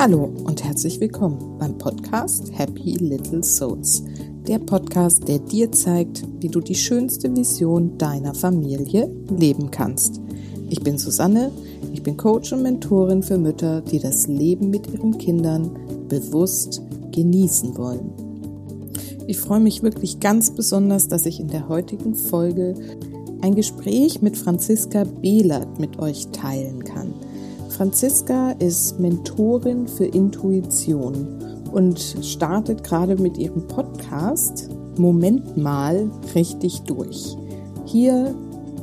Hallo und herzlich willkommen beim Podcast Happy Little Souls. Der Podcast, der dir zeigt, wie du die schönste Vision deiner Familie leben kannst. Ich bin Susanne, ich bin Coach und Mentorin für Mütter, die das Leben mit ihren Kindern bewusst genießen wollen. Ich freue mich wirklich ganz besonders, dass ich in der heutigen Folge ein Gespräch mit Franziska Behlert mit euch teilen kann. Franziska ist Mentorin für Intuition und startet gerade mit ihrem Podcast Moment mal richtig durch. Hier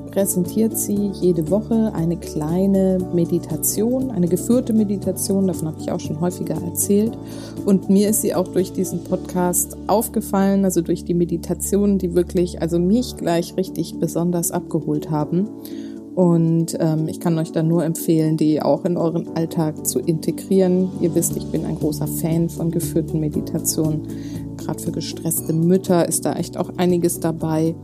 präsentiert sie jede Woche eine kleine Meditation, eine geführte Meditation, davon habe ich auch schon häufiger erzählt. Und mir ist sie auch durch diesen Podcast aufgefallen, also durch die Meditationen, die wirklich, also mich gleich richtig besonders abgeholt haben. Und ähm, ich kann euch da nur empfehlen, die auch in euren Alltag zu integrieren. Ihr wisst, ich bin ein großer Fan von geführten Meditationen. Gerade für gestresste Mütter ist da echt auch einiges dabei.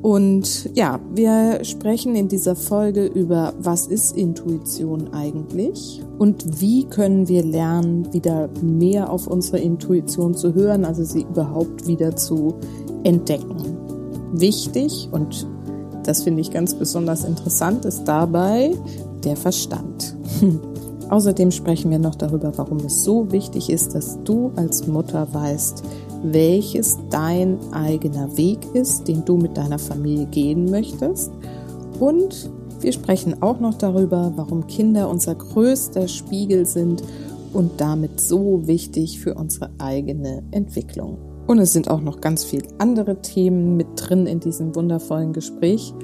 Und ja, wir sprechen in dieser Folge über, was ist Intuition eigentlich und wie können wir lernen, wieder mehr auf unsere Intuition zu hören, also sie überhaupt wieder zu entdecken. Wichtig und das finde ich ganz besonders interessant, ist dabei der Verstand. Außerdem sprechen wir noch darüber, warum es so wichtig ist, dass du als Mutter weißt, welches dein eigener Weg ist, den du mit deiner Familie gehen möchtest. Und wir sprechen auch noch darüber, warum Kinder unser größter Spiegel sind und damit so wichtig für unsere eigene Entwicklung. Und es sind auch noch ganz viele andere Themen mit drin in diesem wundervollen Gespräch.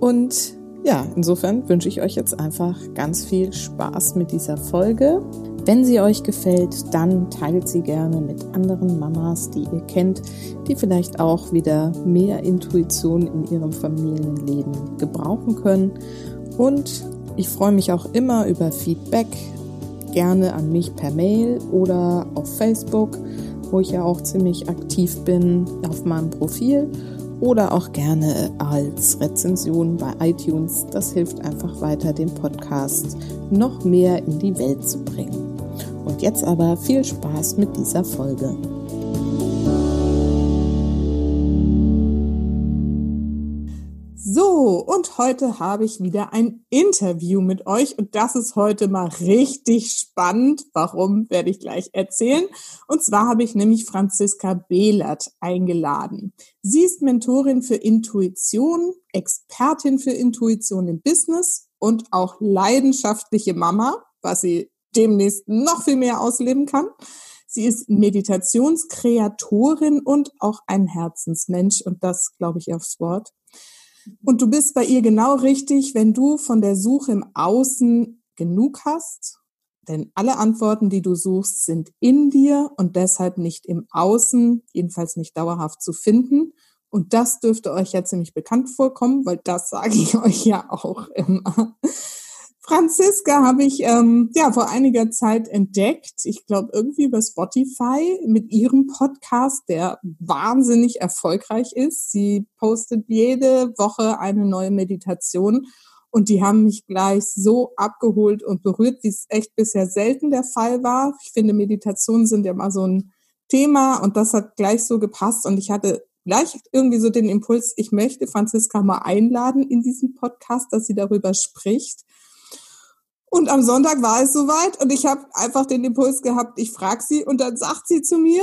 Und ja, insofern wünsche ich euch jetzt einfach ganz viel Spaß mit dieser Folge. Wenn sie euch gefällt, dann teilt sie gerne mit anderen Mamas, die ihr kennt, die vielleicht auch wieder mehr Intuition in ihrem Familienleben gebrauchen können. Und ich freue mich auch immer über Feedback, gerne an mich per Mail oder auf Facebook wo ich ja auch ziemlich aktiv bin auf meinem Profil oder auch gerne als Rezension bei iTunes. Das hilft einfach weiter, den Podcast noch mehr in die Welt zu bringen. Und jetzt aber viel Spaß mit dieser Folge. Und heute habe ich wieder ein Interview mit euch und das ist heute mal richtig spannend. Warum, werde ich gleich erzählen. Und zwar habe ich nämlich Franziska Behlert eingeladen. Sie ist Mentorin für Intuition, Expertin für Intuition im Business und auch leidenschaftliche Mama, was sie demnächst noch viel mehr ausleben kann. Sie ist Meditationskreatorin und auch ein Herzensmensch und das glaube ich aufs Wort. Und du bist bei ihr genau richtig, wenn du von der Suche im Außen genug hast. Denn alle Antworten, die du suchst, sind in dir und deshalb nicht im Außen, jedenfalls nicht dauerhaft zu finden. Und das dürfte euch ja ziemlich bekannt vorkommen, weil das sage ich euch ja auch immer. Franziska habe ich ähm, ja vor einiger Zeit entdeckt. Ich glaube irgendwie über Spotify mit ihrem Podcast, der wahnsinnig erfolgreich ist. Sie postet jede Woche eine neue Meditation und die haben mich gleich so abgeholt und berührt, wie es echt bisher selten der Fall war. Ich finde Meditationen sind ja mal so ein Thema und das hat gleich so gepasst und ich hatte gleich irgendwie so den Impuls, ich möchte Franziska mal einladen in diesen Podcast, dass sie darüber spricht. Und am Sonntag war es soweit und ich habe einfach den Impuls gehabt, ich frage sie und dann sagt sie zu mir,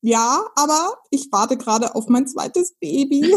ja, aber ich warte gerade auf mein zweites Baby.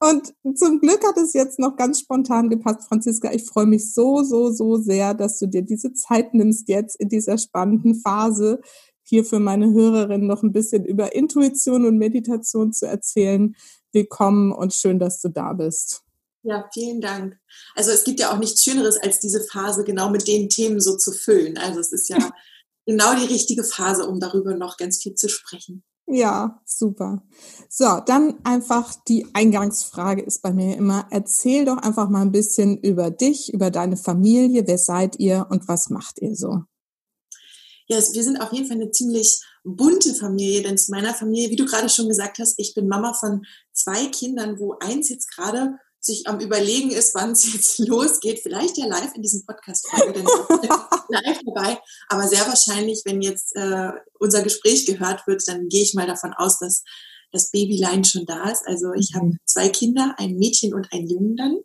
und zum Glück hat es jetzt noch ganz spontan gepasst, Franziska. Ich freue mich so, so, so sehr, dass du dir diese Zeit nimmst jetzt in dieser spannenden Phase, hier für meine Hörerinnen noch ein bisschen über Intuition und Meditation zu erzählen. Willkommen und schön, dass du da bist. Ja, vielen Dank. Also es gibt ja auch nichts Schöneres, als diese Phase genau mit den Themen so zu füllen. Also es ist ja genau die richtige Phase, um darüber noch ganz viel zu sprechen. Ja, super. So, dann einfach die Eingangsfrage ist bei mir immer, erzähl doch einfach mal ein bisschen über dich, über deine Familie, wer seid ihr und was macht ihr so? Ja, wir sind auf jeden Fall eine ziemlich bunte Familie, denn zu meiner Familie, wie du gerade schon gesagt hast, ich bin Mama von zwei Kindern, wo eins jetzt gerade sich am Überlegen ist, wann es jetzt losgeht. Vielleicht ja live in diesem Podcast-Folge, denn live dabei. Aber sehr wahrscheinlich, wenn jetzt äh, unser Gespräch gehört wird, dann gehe ich mal davon aus, dass das Babylein schon da ist. Also ich habe mhm. zwei Kinder, ein Mädchen und ein Jungen dann.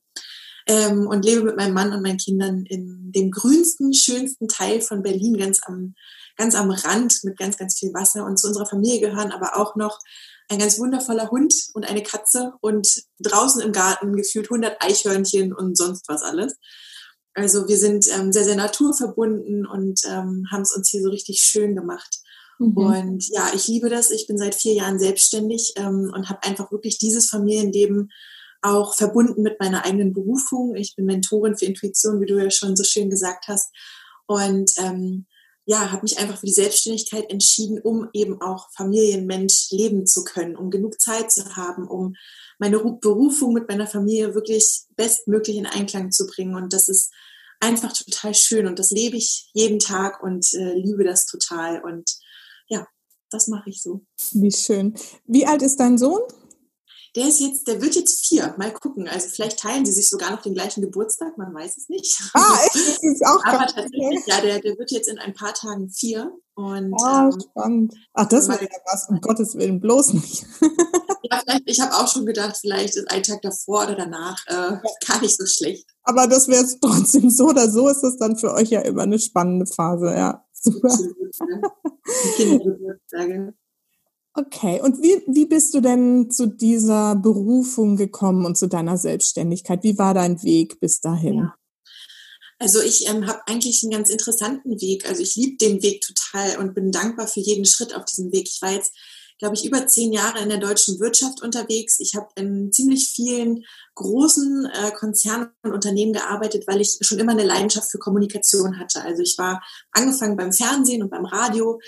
Ähm, und lebe mit meinem Mann und meinen Kindern in dem grünsten, schönsten Teil von Berlin, ganz am, ganz am Rand mit ganz, ganz viel Wasser. Und zu unserer Familie gehören aber auch noch ein ganz wundervoller Hund und eine Katze und draußen im Garten gefühlt 100 Eichhörnchen und sonst was alles. Also wir sind ähm, sehr, sehr naturverbunden und ähm, haben es uns hier so richtig schön gemacht. Mhm. Und ja, ich liebe das. Ich bin seit vier Jahren selbstständig ähm, und habe einfach wirklich dieses Familienleben auch verbunden mit meiner eigenen Berufung. Ich bin Mentorin für Intuition, wie du ja schon so schön gesagt hast. Und ähm, ja, habe mich einfach für die Selbstständigkeit entschieden, um eben auch Familienmensch leben zu können, um genug Zeit zu haben, um meine Berufung mit meiner Familie wirklich bestmöglich in Einklang zu bringen. Und das ist einfach total schön und das lebe ich jeden Tag und äh, liebe das total. Und ja, das mache ich so. Wie schön. Wie alt ist dein Sohn? Der ist jetzt, der wird jetzt vier. Mal gucken. Also vielleicht teilen sie sich sogar noch den gleichen Geburtstag, man weiß es nicht. Ah? Das ist auch Aber tatsächlich, ja, der, der wird jetzt in ein paar Tagen vier. Und, ah, ähm, spannend. Ach, das wäre ja was, um Gottes Willen, bloß nicht. ja, vielleicht, ich habe auch schon gedacht, vielleicht ist ein Tag davor oder danach äh, gar nicht so schlecht. Aber das wäre es trotzdem so oder so, ist das dann für euch ja immer eine spannende Phase, ja. Super. Absolut, ja. Kindergeburtstage. Okay, und wie, wie bist du denn zu dieser Berufung gekommen und zu deiner Selbstständigkeit? Wie war dein Weg bis dahin? Ja. Also ich ähm, habe eigentlich einen ganz interessanten Weg. Also ich liebe den Weg total und bin dankbar für jeden Schritt auf diesem Weg. Ich war jetzt glaube ich, über zehn Jahre in der deutschen Wirtschaft unterwegs. Ich habe in ziemlich vielen großen äh, Konzernen und Unternehmen gearbeitet, weil ich schon immer eine Leidenschaft für Kommunikation hatte. Also ich war angefangen beim Fernsehen und beim Radio,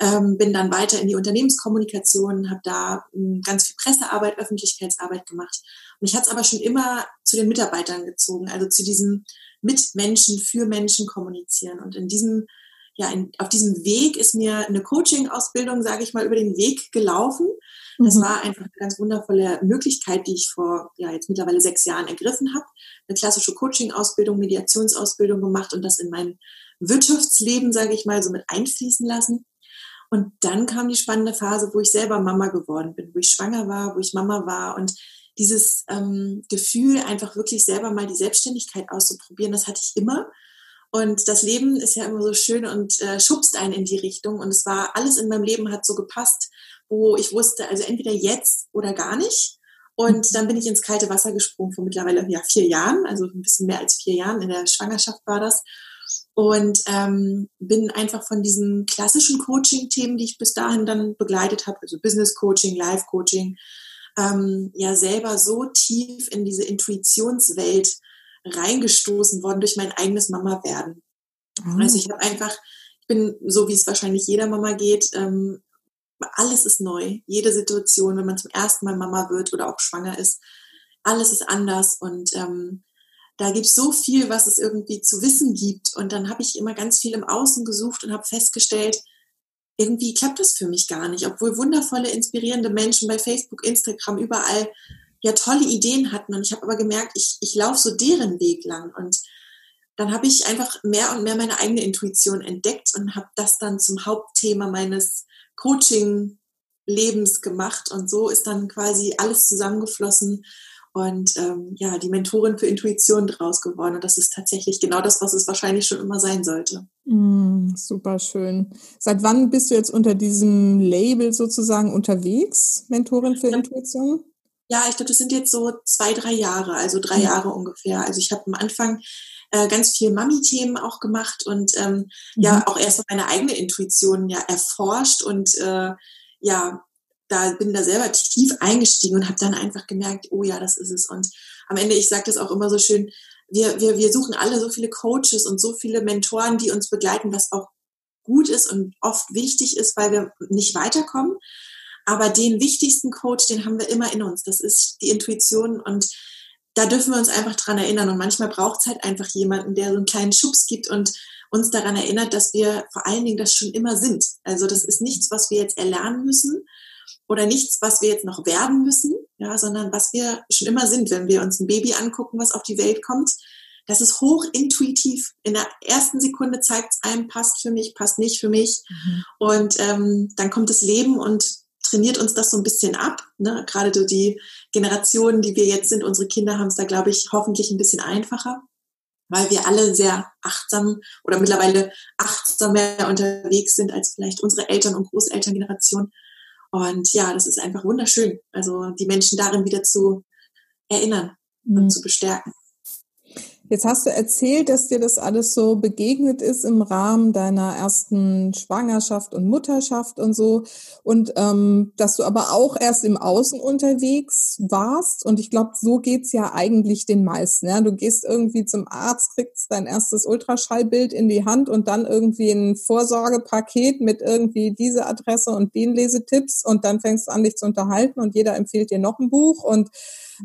ähm, bin dann weiter in die Unternehmenskommunikation, habe da ähm, ganz viel Pressearbeit, Öffentlichkeitsarbeit gemacht. Mich hat es aber schon immer zu den Mitarbeitern gezogen, also zu diesem mit Menschen, für Menschen kommunizieren. Und in diesem ja, in, auf diesem Weg ist mir eine Coaching-Ausbildung, sage ich mal, über den Weg gelaufen. Das mhm. war einfach eine ganz wundervolle Möglichkeit, die ich vor ja jetzt mittlerweile sechs Jahren ergriffen habe. Eine klassische Coaching-Ausbildung, Mediationsausbildung gemacht und das in mein Wirtschaftsleben, sage ich mal, so mit einfließen lassen. Und dann kam die spannende Phase, wo ich selber Mama geworden bin, wo ich schwanger war, wo ich Mama war und dieses ähm, Gefühl, einfach wirklich selber mal die Selbstständigkeit auszuprobieren, das hatte ich immer. Und das Leben ist ja immer so schön und äh, schubst einen in die Richtung. Und es war alles in meinem Leben hat so gepasst, wo ich wusste, also entweder jetzt oder gar nicht. Und dann bin ich ins kalte Wasser gesprungen vor mittlerweile ja, vier Jahren, also ein bisschen mehr als vier Jahren. In der Schwangerschaft war das. Und ähm, bin einfach von diesen klassischen Coaching-Themen, die ich bis dahin dann begleitet habe, also Business Coaching, Life Coaching, ähm, ja selber so tief in diese Intuitionswelt reingestoßen worden durch mein eigenes Mama-Werden. Mhm. Also ich habe einfach, ich bin so, wie es wahrscheinlich jeder Mama geht, ähm, alles ist neu. Jede Situation, wenn man zum ersten Mal Mama wird oder auch schwanger ist, alles ist anders und ähm, da gibt es so viel, was es irgendwie zu wissen gibt. Und dann habe ich immer ganz viel im Außen gesucht und habe festgestellt, irgendwie klappt das für mich gar nicht, obwohl wundervolle, inspirierende Menschen bei Facebook, Instagram, überall ja tolle Ideen hatten. Und ich habe aber gemerkt, ich, ich laufe so deren Weg lang. Und dann habe ich einfach mehr und mehr meine eigene Intuition entdeckt und habe das dann zum Hauptthema meines Coaching-Lebens gemacht. Und so ist dann quasi alles zusammengeflossen und ähm, ja, die Mentorin für Intuition draus geworden. Und das ist tatsächlich genau das, was es wahrscheinlich schon immer sein sollte. Mm, super schön. Seit wann bist du jetzt unter diesem Label sozusagen unterwegs, Mentorin für Intuition? Ja, ich glaube, das sind jetzt so zwei, drei Jahre, also drei mhm. Jahre ungefähr. Also ich habe am Anfang äh, ganz viel Mami-Themen auch gemacht und ähm, mhm. ja auch erst meine eigene Intuition ja erforscht und äh, ja, da bin da selber tief eingestiegen und habe dann einfach gemerkt, oh ja, das ist es. Und am Ende, ich sage das auch immer so schön, wir, wir, wir suchen alle so viele Coaches und so viele Mentoren, die uns begleiten, was auch gut ist und oft wichtig ist, weil wir nicht weiterkommen. Aber den wichtigsten Coach, den haben wir immer in uns. Das ist die Intuition und da dürfen wir uns einfach dran erinnern. Und manchmal braucht es halt einfach jemanden, der so einen kleinen Schubs gibt und uns daran erinnert, dass wir vor allen Dingen das schon immer sind. Also das ist nichts, was wir jetzt erlernen müssen. oder nichts, was wir jetzt noch werden müssen, ja, sondern was wir schon immer sind, wenn wir uns ein Baby angucken, was auf die Welt kommt. Das ist hochintuitiv. In der ersten Sekunde zeigt es einem, passt für mich, passt nicht für mich. Mhm. Und ähm, dann kommt das Leben und trainiert uns das so ein bisschen ab. Ne? Gerade so die Generationen, die wir jetzt sind, unsere Kinder haben es da, glaube ich, hoffentlich ein bisschen einfacher, weil wir alle sehr achtsam oder mittlerweile achtsamer unterwegs sind als vielleicht unsere Eltern- und Großelterngeneration. Und ja, das ist einfach wunderschön. Also die Menschen darin wieder zu erinnern mhm. und zu bestärken. Jetzt hast du erzählt, dass dir das alles so begegnet ist im Rahmen deiner ersten Schwangerschaft und Mutterschaft und so. Und ähm, dass du aber auch erst im Außen unterwegs warst. Und ich glaube, so geht's ja eigentlich den meisten. Ja? Du gehst irgendwie zum Arzt, kriegst dein erstes Ultraschallbild in die Hand und dann irgendwie ein Vorsorgepaket mit irgendwie diese Adresse und den Lesetipps. Und dann fängst du an, dich zu unterhalten und jeder empfiehlt dir noch ein Buch und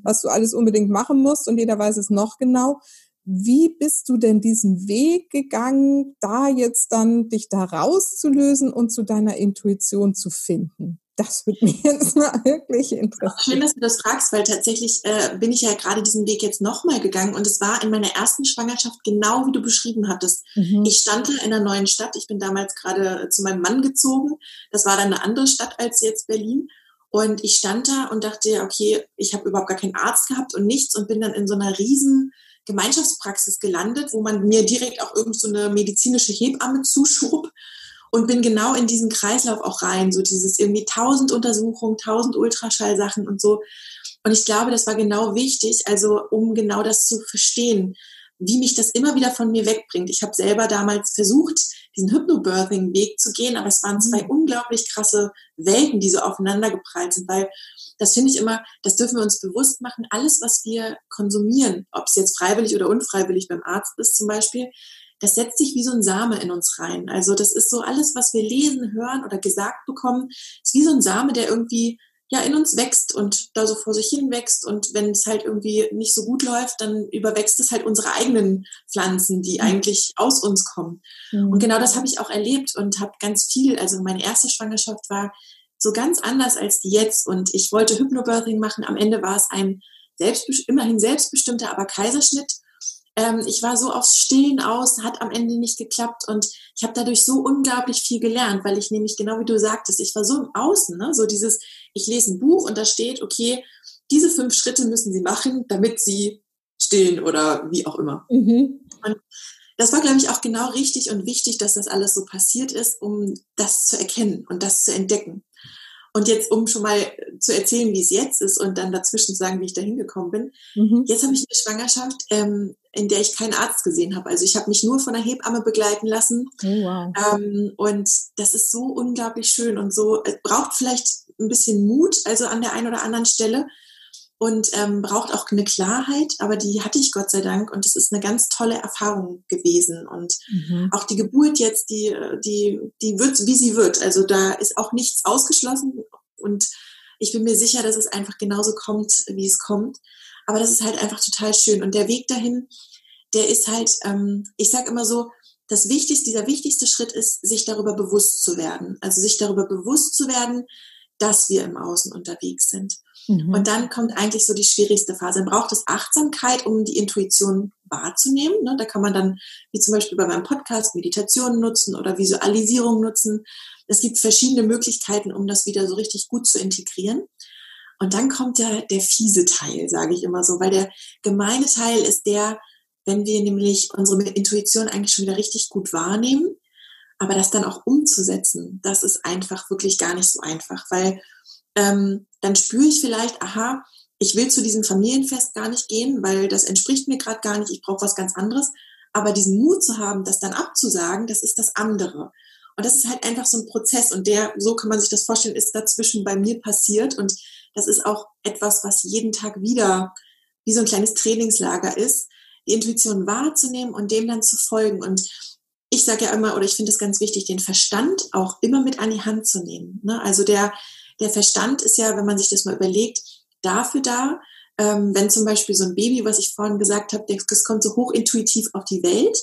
was du alles unbedingt machen musst und jeder weiß es noch genau. Wie bist du denn diesen Weg gegangen, da jetzt dann dich da rauszulösen und zu deiner Intuition zu finden? Das würde mich jetzt mal wirklich interessieren. Schön, dass du das fragst, weil tatsächlich äh, bin ich ja gerade diesen Weg jetzt nochmal gegangen und es war in meiner ersten Schwangerschaft genau wie du beschrieben hattest. Mhm. Ich stand da in einer neuen Stadt. Ich bin damals gerade zu meinem Mann gezogen. Das war dann eine andere Stadt als jetzt Berlin. Und ich stand da und dachte, okay, ich habe überhaupt gar keinen Arzt gehabt und nichts und bin dann in so einer riesen Gemeinschaftspraxis gelandet, wo man mir direkt auch irgend so eine medizinische Hebamme zuschob und bin genau in diesen Kreislauf auch rein, so dieses irgendwie tausend Untersuchungen, tausend Ultraschallsachen und so. Und ich glaube, das war genau wichtig, also um genau das zu verstehen, wie mich das immer wieder von mir wegbringt. Ich habe selber damals versucht, diesen Hypnobirthing-Weg zu gehen, aber es waren zwei mhm. unglaublich krasse Welten, die so aufeinander geprallt sind, weil das finde ich immer, das dürfen wir uns bewusst machen, alles, was wir konsumieren, ob es jetzt freiwillig oder unfreiwillig beim Arzt ist zum Beispiel, das setzt sich wie so ein Same in uns rein. Also das ist so alles, was wir lesen, hören oder gesagt bekommen, ist wie so ein Same, der irgendwie ja in uns wächst und da so vor sich hin wächst und wenn es halt irgendwie nicht so gut läuft, dann überwächst es halt unsere eigenen Pflanzen, die mhm. eigentlich aus uns kommen. Mhm. Und genau das habe ich auch erlebt und habe ganz viel, also meine erste Schwangerschaft war so ganz anders als die jetzt und ich wollte Hypnobirthing machen. Am Ende war es ein selbstbest immerhin selbstbestimmter, aber Kaiserschnitt ähm, ich war so aufs Stillen aus, hat am Ende nicht geklappt und ich habe dadurch so unglaublich viel gelernt, weil ich nämlich genau wie du sagtest, ich war so im Außen, ne? so dieses, ich lese ein Buch und da steht, okay, diese fünf Schritte müssen sie machen, damit sie stillen oder wie auch immer. Mhm. Und das war, glaube ich, auch genau richtig und wichtig, dass das alles so passiert ist, um das zu erkennen und das zu entdecken. Und jetzt, um schon mal zu erzählen, wie es jetzt ist und dann dazwischen zu sagen, wie ich da hingekommen bin. Mhm. Jetzt habe ich eine Schwangerschaft, ähm, in der ich keinen Arzt gesehen habe. Also ich habe mich nur von einer Hebamme begleiten lassen. Oh, wow. ähm, und das ist so unglaublich schön und so, es braucht vielleicht ein bisschen Mut, also an der einen oder anderen Stelle und ähm, braucht auch eine Klarheit, aber die hatte ich Gott sei Dank und es ist eine ganz tolle Erfahrung gewesen. Und mhm. auch die Geburt jetzt, die die die wird wie sie wird, also da ist auch nichts ausgeschlossen und ich bin mir sicher, dass es einfach genauso kommt, wie es kommt, aber das ist halt einfach total schön. Und der Weg dahin, der ist halt, ähm, ich sage immer so, das wichtigste, dieser wichtigste Schritt ist, sich darüber bewusst zu werden, also sich darüber bewusst zu werden, dass wir im Außen unterwegs sind. Mhm. Und dann kommt eigentlich so die schwierigste Phase. Dann braucht es Achtsamkeit, um die Intuition wahrzunehmen. Ne? Da kann man dann, wie zum Beispiel bei meinem Podcast, Meditationen nutzen oder Visualisierung nutzen. Es gibt verschiedene Möglichkeiten, um das wieder so richtig gut zu integrieren. Und dann kommt der, der fiese Teil, sage ich immer so, weil der gemeine Teil ist der, wenn wir nämlich unsere Intuition eigentlich schon wieder richtig gut wahrnehmen, aber das dann auch umzusetzen, das ist einfach wirklich gar nicht so einfach, weil ähm, dann spüre ich vielleicht, aha, ich will zu diesem Familienfest gar nicht gehen, weil das entspricht mir gerade gar nicht, ich brauche was ganz anderes. Aber diesen Mut zu haben, das dann abzusagen, das ist das andere. Und das ist halt einfach so ein Prozess und der, so kann man sich das vorstellen, ist dazwischen bei mir passiert und das ist auch etwas, was jeden Tag wieder wie so ein kleines Trainingslager ist, die Intuition wahrzunehmen und dem dann zu folgen. Und ich sage ja immer, oder ich finde es ganz wichtig, den Verstand auch immer mit an die Hand zu nehmen. Ne? Also der, der Verstand ist ja, wenn man sich das mal überlegt, dafür da, ähm, wenn zum Beispiel so ein Baby, was ich vorhin gesagt habe, das kommt so hochintuitiv auf die Welt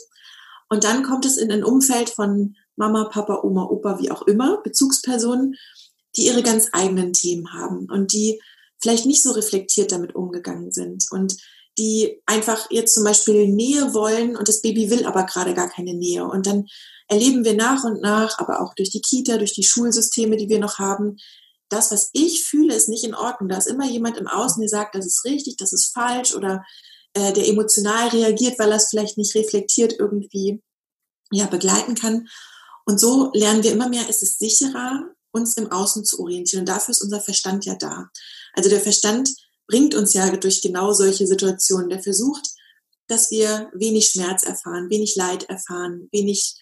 und dann kommt es in ein Umfeld von Mama, Papa, Oma, Opa, wie auch immer, Bezugspersonen, die ihre ganz eigenen Themen haben und die vielleicht nicht so reflektiert damit umgegangen sind und die einfach jetzt zum Beispiel Nähe wollen und das Baby will aber gerade gar keine Nähe. Und dann erleben wir nach und nach, aber auch durch die Kita, durch die Schulsysteme, die wir noch haben, das, was ich fühle, ist nicht in Ordnung. Da ist immer jemand im Außen, der sagt, das ist richtig, das ist falsch oder äh, der emotional reagiert, weil er es vielleicht nicht reflektiert irgendwie ja, begleiten kann. Und so lernen wir immer mehr, ist es sicherer, uns im Außen zu orientieren. Und dafür ist unser Verstand ja da. Also der Verstand bringt uns ja durch genau solche Situationen. Der versucht, dass wir wenig Schmerz erfahren, wenig Leid erfahren, wenig,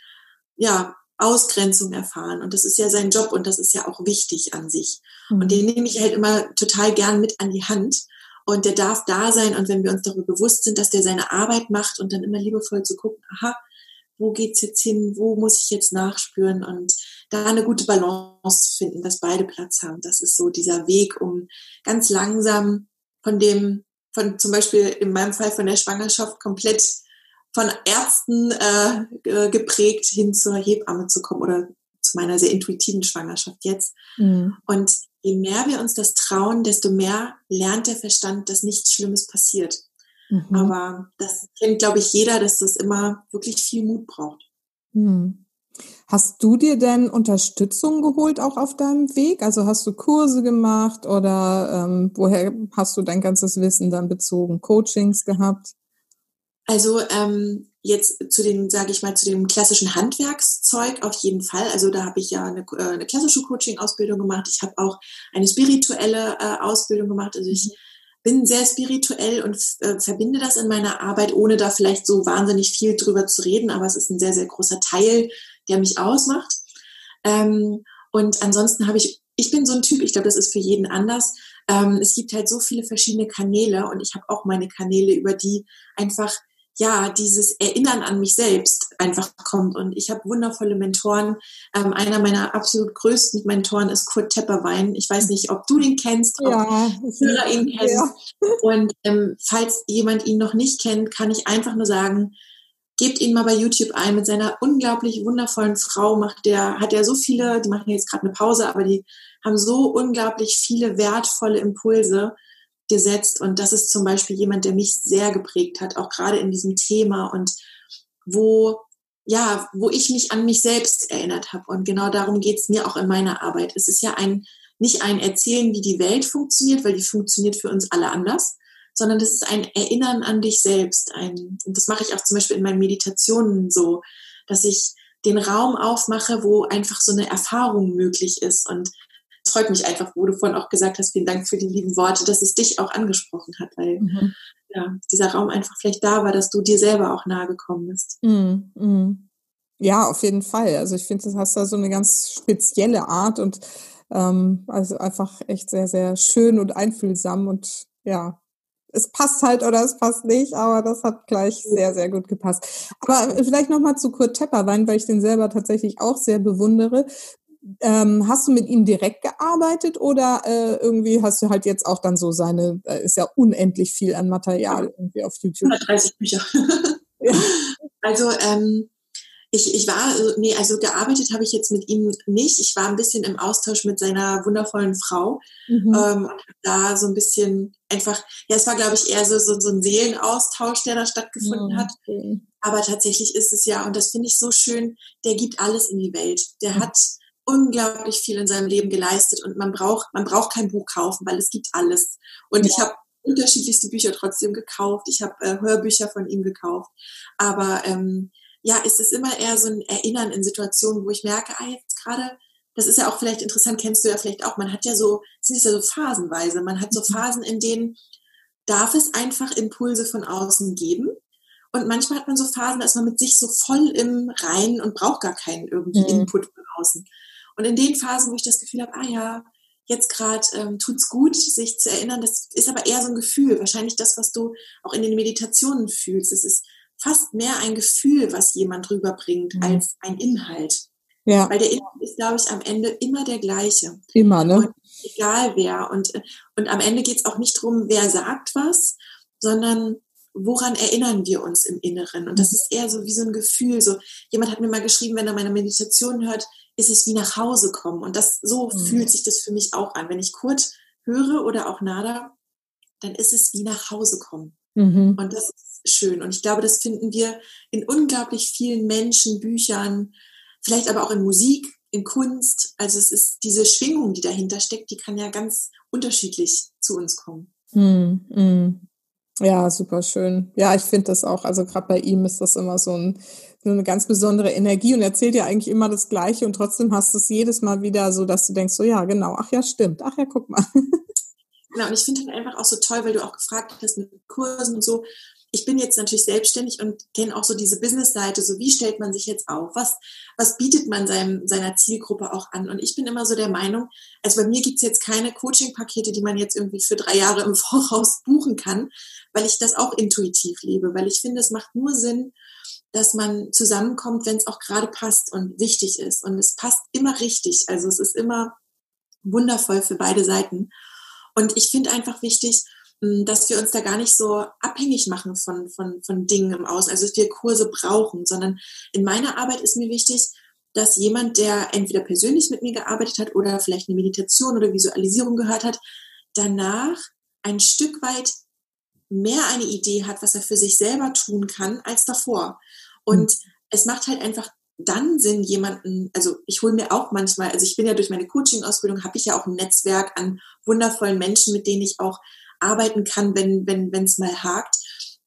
ja, Ausgrenzung erfahren. Und das ist ja sein Job und das ist ja auch wichtig an sich. Mhm. Und den nehme ich halt immer total gern mit an die Hand. Und der darf da sein. Und wenn wir uns darüber bewusst sind, dass der seine Arbeit macht und dann immer liebevoll zu gucken, aha, wo geht's jetzt hin? Wo muss ich jetzt nachspüren? Und da eine gute Balance zu finden, dass beide Platz haben. Das ist so dieser Weg, um ganz langsam von dem, von zum Beispiel in meinem Fall von der Schwangerschaft komplett von Ärzten äh, geprägt hin zur Hebamme zu kommen oder zu meiner sehr intuitiven Schwangerschaft jetzt. Mhm. Und je mehr wir uns das trauen, desto mehr lernt der Verstand, dass nichts Schlimmes passiert. Mhm. Aber das kennt, glaube ich, jeder, dass das immer wirklich viel Mut braucht. Mhm. Hast du dir denn Unterstützung geholt auch auf deinem Weg? Also hast du Kurse gemacht oder ähm, woher hast du dein ganzes Wissen dann bezogen? Coachings gehabt? Also ähm, jetzt zu den, sage ich mal, zu dem klassischen Handwerkszeug auf jeden Fall. Also da habe ich ja eine, äh, eine klassische Coaching-Ausbildung gemacht. Ich habe auch eine spirituelle äh, Ausbildung gemacht. Also ich mhm bin sehr spirituell und äh, verbinde das in meiner Arbeit, ohne da vielleicht so wahnsinnig viel drüber zu reden, aber es ist ein sehr, sehr großer Teil, der mich ausmacht. Ähm, und ansonsten habe ich, ich bin so ein Typ, ich glaube, das ist für jeden anders. Ähm, es gibt halt so viele verschiedene Kanäle und ich habe auch meine Kanäle, über die einfach ja, dieses Erinnern an mich selbst einfach kommt. Und ich habe wundervolle Mentoren. Ähm, einer meiner absolut größten Mentoren ist Kurt Tepperwein. Ich weiß nicht, ob du den kennst, ob ja, Hörer ihn kennen. Ja. Und ähm, falls jemand ihn noch nicht kennt, kann ich einfach nur sagen, gebt ihn mal bei YouTube ein. Mit seiner unglaublich wundervollen Frau macht der, hat er so viele, die machen jetzt gerade eine Pause, aber die haben so unglaublich viele wertvolle Impulse gesetzt. Und das ist zum Beispiel jemand, der mich sehr geprägt hat, auch gerade in diesem Thema und wo, ja, wo ich mich an mich selbst erinnert habe. Und genau darum geht es mir auch in meiner Arbeit. Es ist ja ein, nicht ein Erzählen, wie die Welt funktioniert, weil die funktioniert für uns alle anders, sondern das ist ein Erinnern an dich selbst. Ein, und das mache ich auch zum Beispiel in meinen Meditationen so, dass ich den Raum aufmache, wo einfach so eine Erfahrung möglich ist und es freut mich einfach, wo du vorhin auch gesagt hast, vielen Dank für die lieben Worte, dass es dich auch angesprochen hat, weil mhm. ja, dieser Raum einfach vielleicht da war, dass du dir selber auch nahe gekommen bist. Mhm. mhm. Ja, auf jeden Fall. Also ich finde, du hast da so eine ganz spezielle Art und ähm, also einfach echt sehr, sehr schön und einfühlsam und ja, es passt halt oder es passt nicht, aber das hat gleich sehr, sehr gut gepasst. Aber vielleicht nochmal zu Kurt Tepperwein, weil ich den selber tatsächlich auch sehr bewundere. Ähm, hast du mit ihm direkt gearbeitet oder äh, irgendwie hast du halt jetzt auch dann so seine, äh, ist ja unendlich viel an Material irgendwie auf YouTube. 130 Bücher. ja. Also ähm, ich, ich war, also, nee, also gearbeitet habe ich jetzt mit ihm nicht. Ich war ein bisschen im Austausch mit seiner wundervollen Frau mhm. ähm, da so ein bisschen einfach, ja, es war glaube ich eher so, so, so ein Seelenaustausch, der da stattgefunden mhm. hat. Aber tatsächlich ist es ja, und das finde ich so schön, der gibt alles in die Welt. Der mhm. hat unglaublich viel in seinem Leben geleistet und man braucht, man braucht kein Buch kaufen, weil es gibt alles. Und ja. ich habe unterschiedlichste Bücher trotzdem gekauft. Ich habe äh, Hörbücher von ihm gekauft. Aber ähm, ja, ist es immer eher so ein Erinnern in Situationen, wo ich merke, ah, jetzt gerade, das ist ja auch vielleicht interessant, kennst du ja vielleicht auch, man hat ja so, es ist ja so phasenweise, man hat so mhm. Phasen, in denen darf es einfach Impulse von außen geben. Und manchmal hat man so Phasen, da ist man mit sich so voll im Reinen und braucht gar keinen irgendwie mhm. Input von außen. Und in den Phasen, wo ich das Gefühl habe, ah ja, jetzt gerade ähm, tut's gut, sich zu erinnern, das ist aber eher so ein Gefühl, wahrscheinlich das, was du auch in den Meditationen fühlst. Es ist fast mehr ein Gefühl, was jemand rüberbringt, mhm. als ein Inhalt. Ja. Weil der Inhalt ist, glaube ich, am Ende immer der gleiche. Immer, ne? Und egal wer. Und, und am Ende geht es auch nicht darum, wer sagt was, sondern woran erinnern wir uns im Inneren? Und das mhm. ist eher so wie so ein Gefühl. So, jemand hat mir mal geschrieben, wenn er meine Meditation hört, ist es wie nach Hause kommen. Und das so mhm. fühlt sich das für mich auch an. Wenn ich Kurt höre oder auch Nada, dann ist es wie nach Hause kommen. Mhm. Und das ist schön. Und ich glaube, das finden wir in unglaublich vielen Menschen, Büchern, vielleicht aber auch in Musik, in Kunst. Also es ist diese Schwingung, die dahinter steckt, die kann ja ganz unterschiedlich zu uns kommen. Mm, mm. Ja, super schön. Ja, ich finde das auch. Also gerade bei ihm ist das immer so, ein, so, eine ganz besondere Energie und erzählt ja eigentlich immer das Gleiche und trotzdem hast du es jedes Mal wieder so, dass du denkst, so ja, genau, ach ja, stimmt, ach ja, guck mal. Genau, und ich finde halt einfach auch so toll, weil du auch gefragt hast mit Kursen und so ich bin jetzt natürlich selbstständig und kenne auch so diese Business-Seite, so wie stellt man sich jetzt auf, was, was bietet man seinem, seiner Zielgruppe auch an. Und ich bin immer so der Meinung, also bei mir gibt es jetzt keine Coaching-Pakete, die man jetzt irgendwie für drei Jahre im Voraus buchen kann, weil ich das auch intuitiv lebe, weil ich finde, es macht nur Sinn, dass man zusammenkommt, wenn es auch gerade passt und wichtig ist. Und es passt immer richtig. Also es ist immer wundervoll für beide Seiten. Und ich finde einfach wichtig, hm, dass wir uns da gar nicht so abhängig machen von, von, von Dingen im Außen, also dass wir Kurse brauchen, sondern in meiner Arbeit ist mir wichtig, dass jemand, der entweder persönlich mit mir gearbeitet hat oder vielleicht eine Meditation oder Visualisierung gehört hat, danach ein Stück weit mehr eine Idee hat, was er für sich selber tun kann, als davor. Und mhm. es macht halt einfach dann Sinn, jemanden, also ich hole mir auch manchmal, also ich bin ja durch meine Coaching-Ausbildung, habe ich ja auch ein Netzwerk an wundervollen Menschen, mit denen ich auch arbeiten kann, wenn wenn wenn, es mal hakt.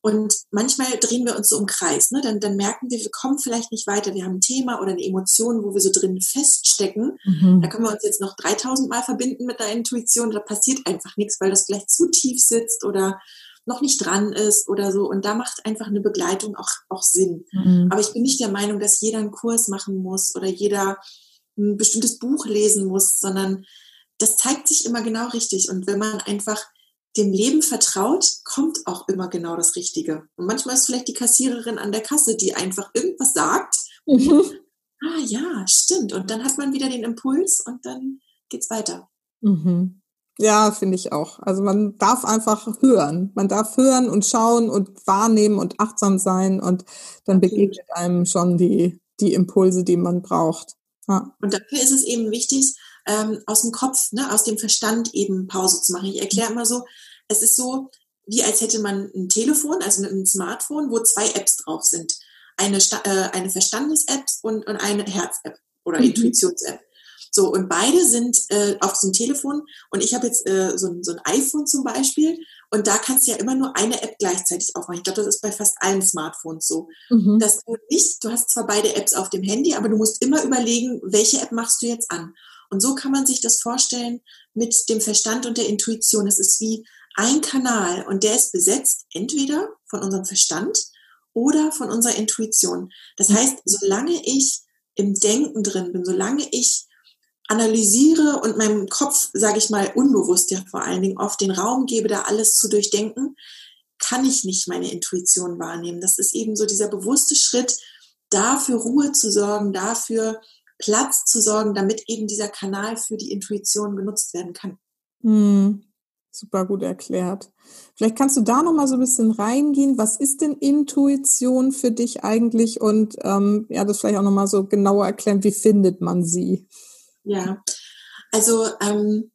Und manchmal drehen wir uns so im Kreis. Ne? Dann, dann merken wir, wir kommen vielleicht nicht weiter. Wir haben ein Thema oder eine Emotion, wo wir so drin feststecken. Mhm. Da können wir uns jetzt noch 3000 Mal verbinden mit der Intuition. Da passiert einfach nichts, weil das vielleicht zu tief sitzt oder noch nicht dran ist oder so. Und da macht einfach eine Begleitung auch, auch Sinn. Mhm. Aber ich bin nicht der Meinung, dass jeder einen Kurs machen muss oder jeder ein bestimmtes Buch lesen muss, sondern das zeigt sich immer genau richtig. Und wenn man einfach dem Leben vertraut, kommt auch immer genau das Richtige. Und manchmal ist vielleicht die Kassiererin an der Kasse, die einfach irgendwas sagt. Mhm. Ah ja, stimmt. Und dann hat man wieder den Impuls und dann geht's weiter. Mhm. Ja, finde ich auch. Also man darf einfach hören. Man darf hören und schauen und wahrnehmen und achtsam sein und dann begegnet einem schon die, die Impulse, die man braucht. Ja. Und dafür ist es eben wichtig, ähm, aus dem Kopf, ne, aus dem Verstand eben Pause zu machen. Ich erkläre immer so, es ist so, wie als hätte man ein Telefon, also ein Smartphone, wo zwei Apps drauf sind. Eine, äh, eine Verstandes-App und, und eine Herz-App oder mhm. Intuitions-App. So, und beide sind äh, auf dem Telefon und ich habe jetzt äh, so, ein, so ein iPhone zum Beispiel und da kannst du ja immer nur eine App gleichzeitig aufmachen. Ich glaube, das ist bei fast allen Smartphones so. Mhm. Dass du nicht, du hast zwar beide Apps auf dem Handy, aber du musst immer überlegen, welche App machst du jetzt an. Und so kann man sich das vorstellen mit dem Verstand und der Intuition. Es ist wie ein Kanal und der ist besetzt entweder von unserem Verstand oder von unserer Intuition. Das heißt, solange ich im Denken drin bin, solange ich analysiere und meinem Kopf, sage ich mal, unbewusst ja vor allen Dingen oft den Raum gebe, da alles zu durchdenken, kann ich nicht meine Intuition wahrnehmen. Das ist eben so dieser bewusste Schritt, dafür Ruhe zu sorgen, dafür Platz zu sorgen, damit eben dieser Kanal für die Intuition genutzt werden kann. Hm, super gut erklärt. Vielleicht kannst du da noch mal so ein bisschen reingehen. Was ist denn Intuition für dich eigentlich? Und ähm, ja, das vielleicht auch noch mal so genauer erklären. Wie findet man sie? Ja, also ähm,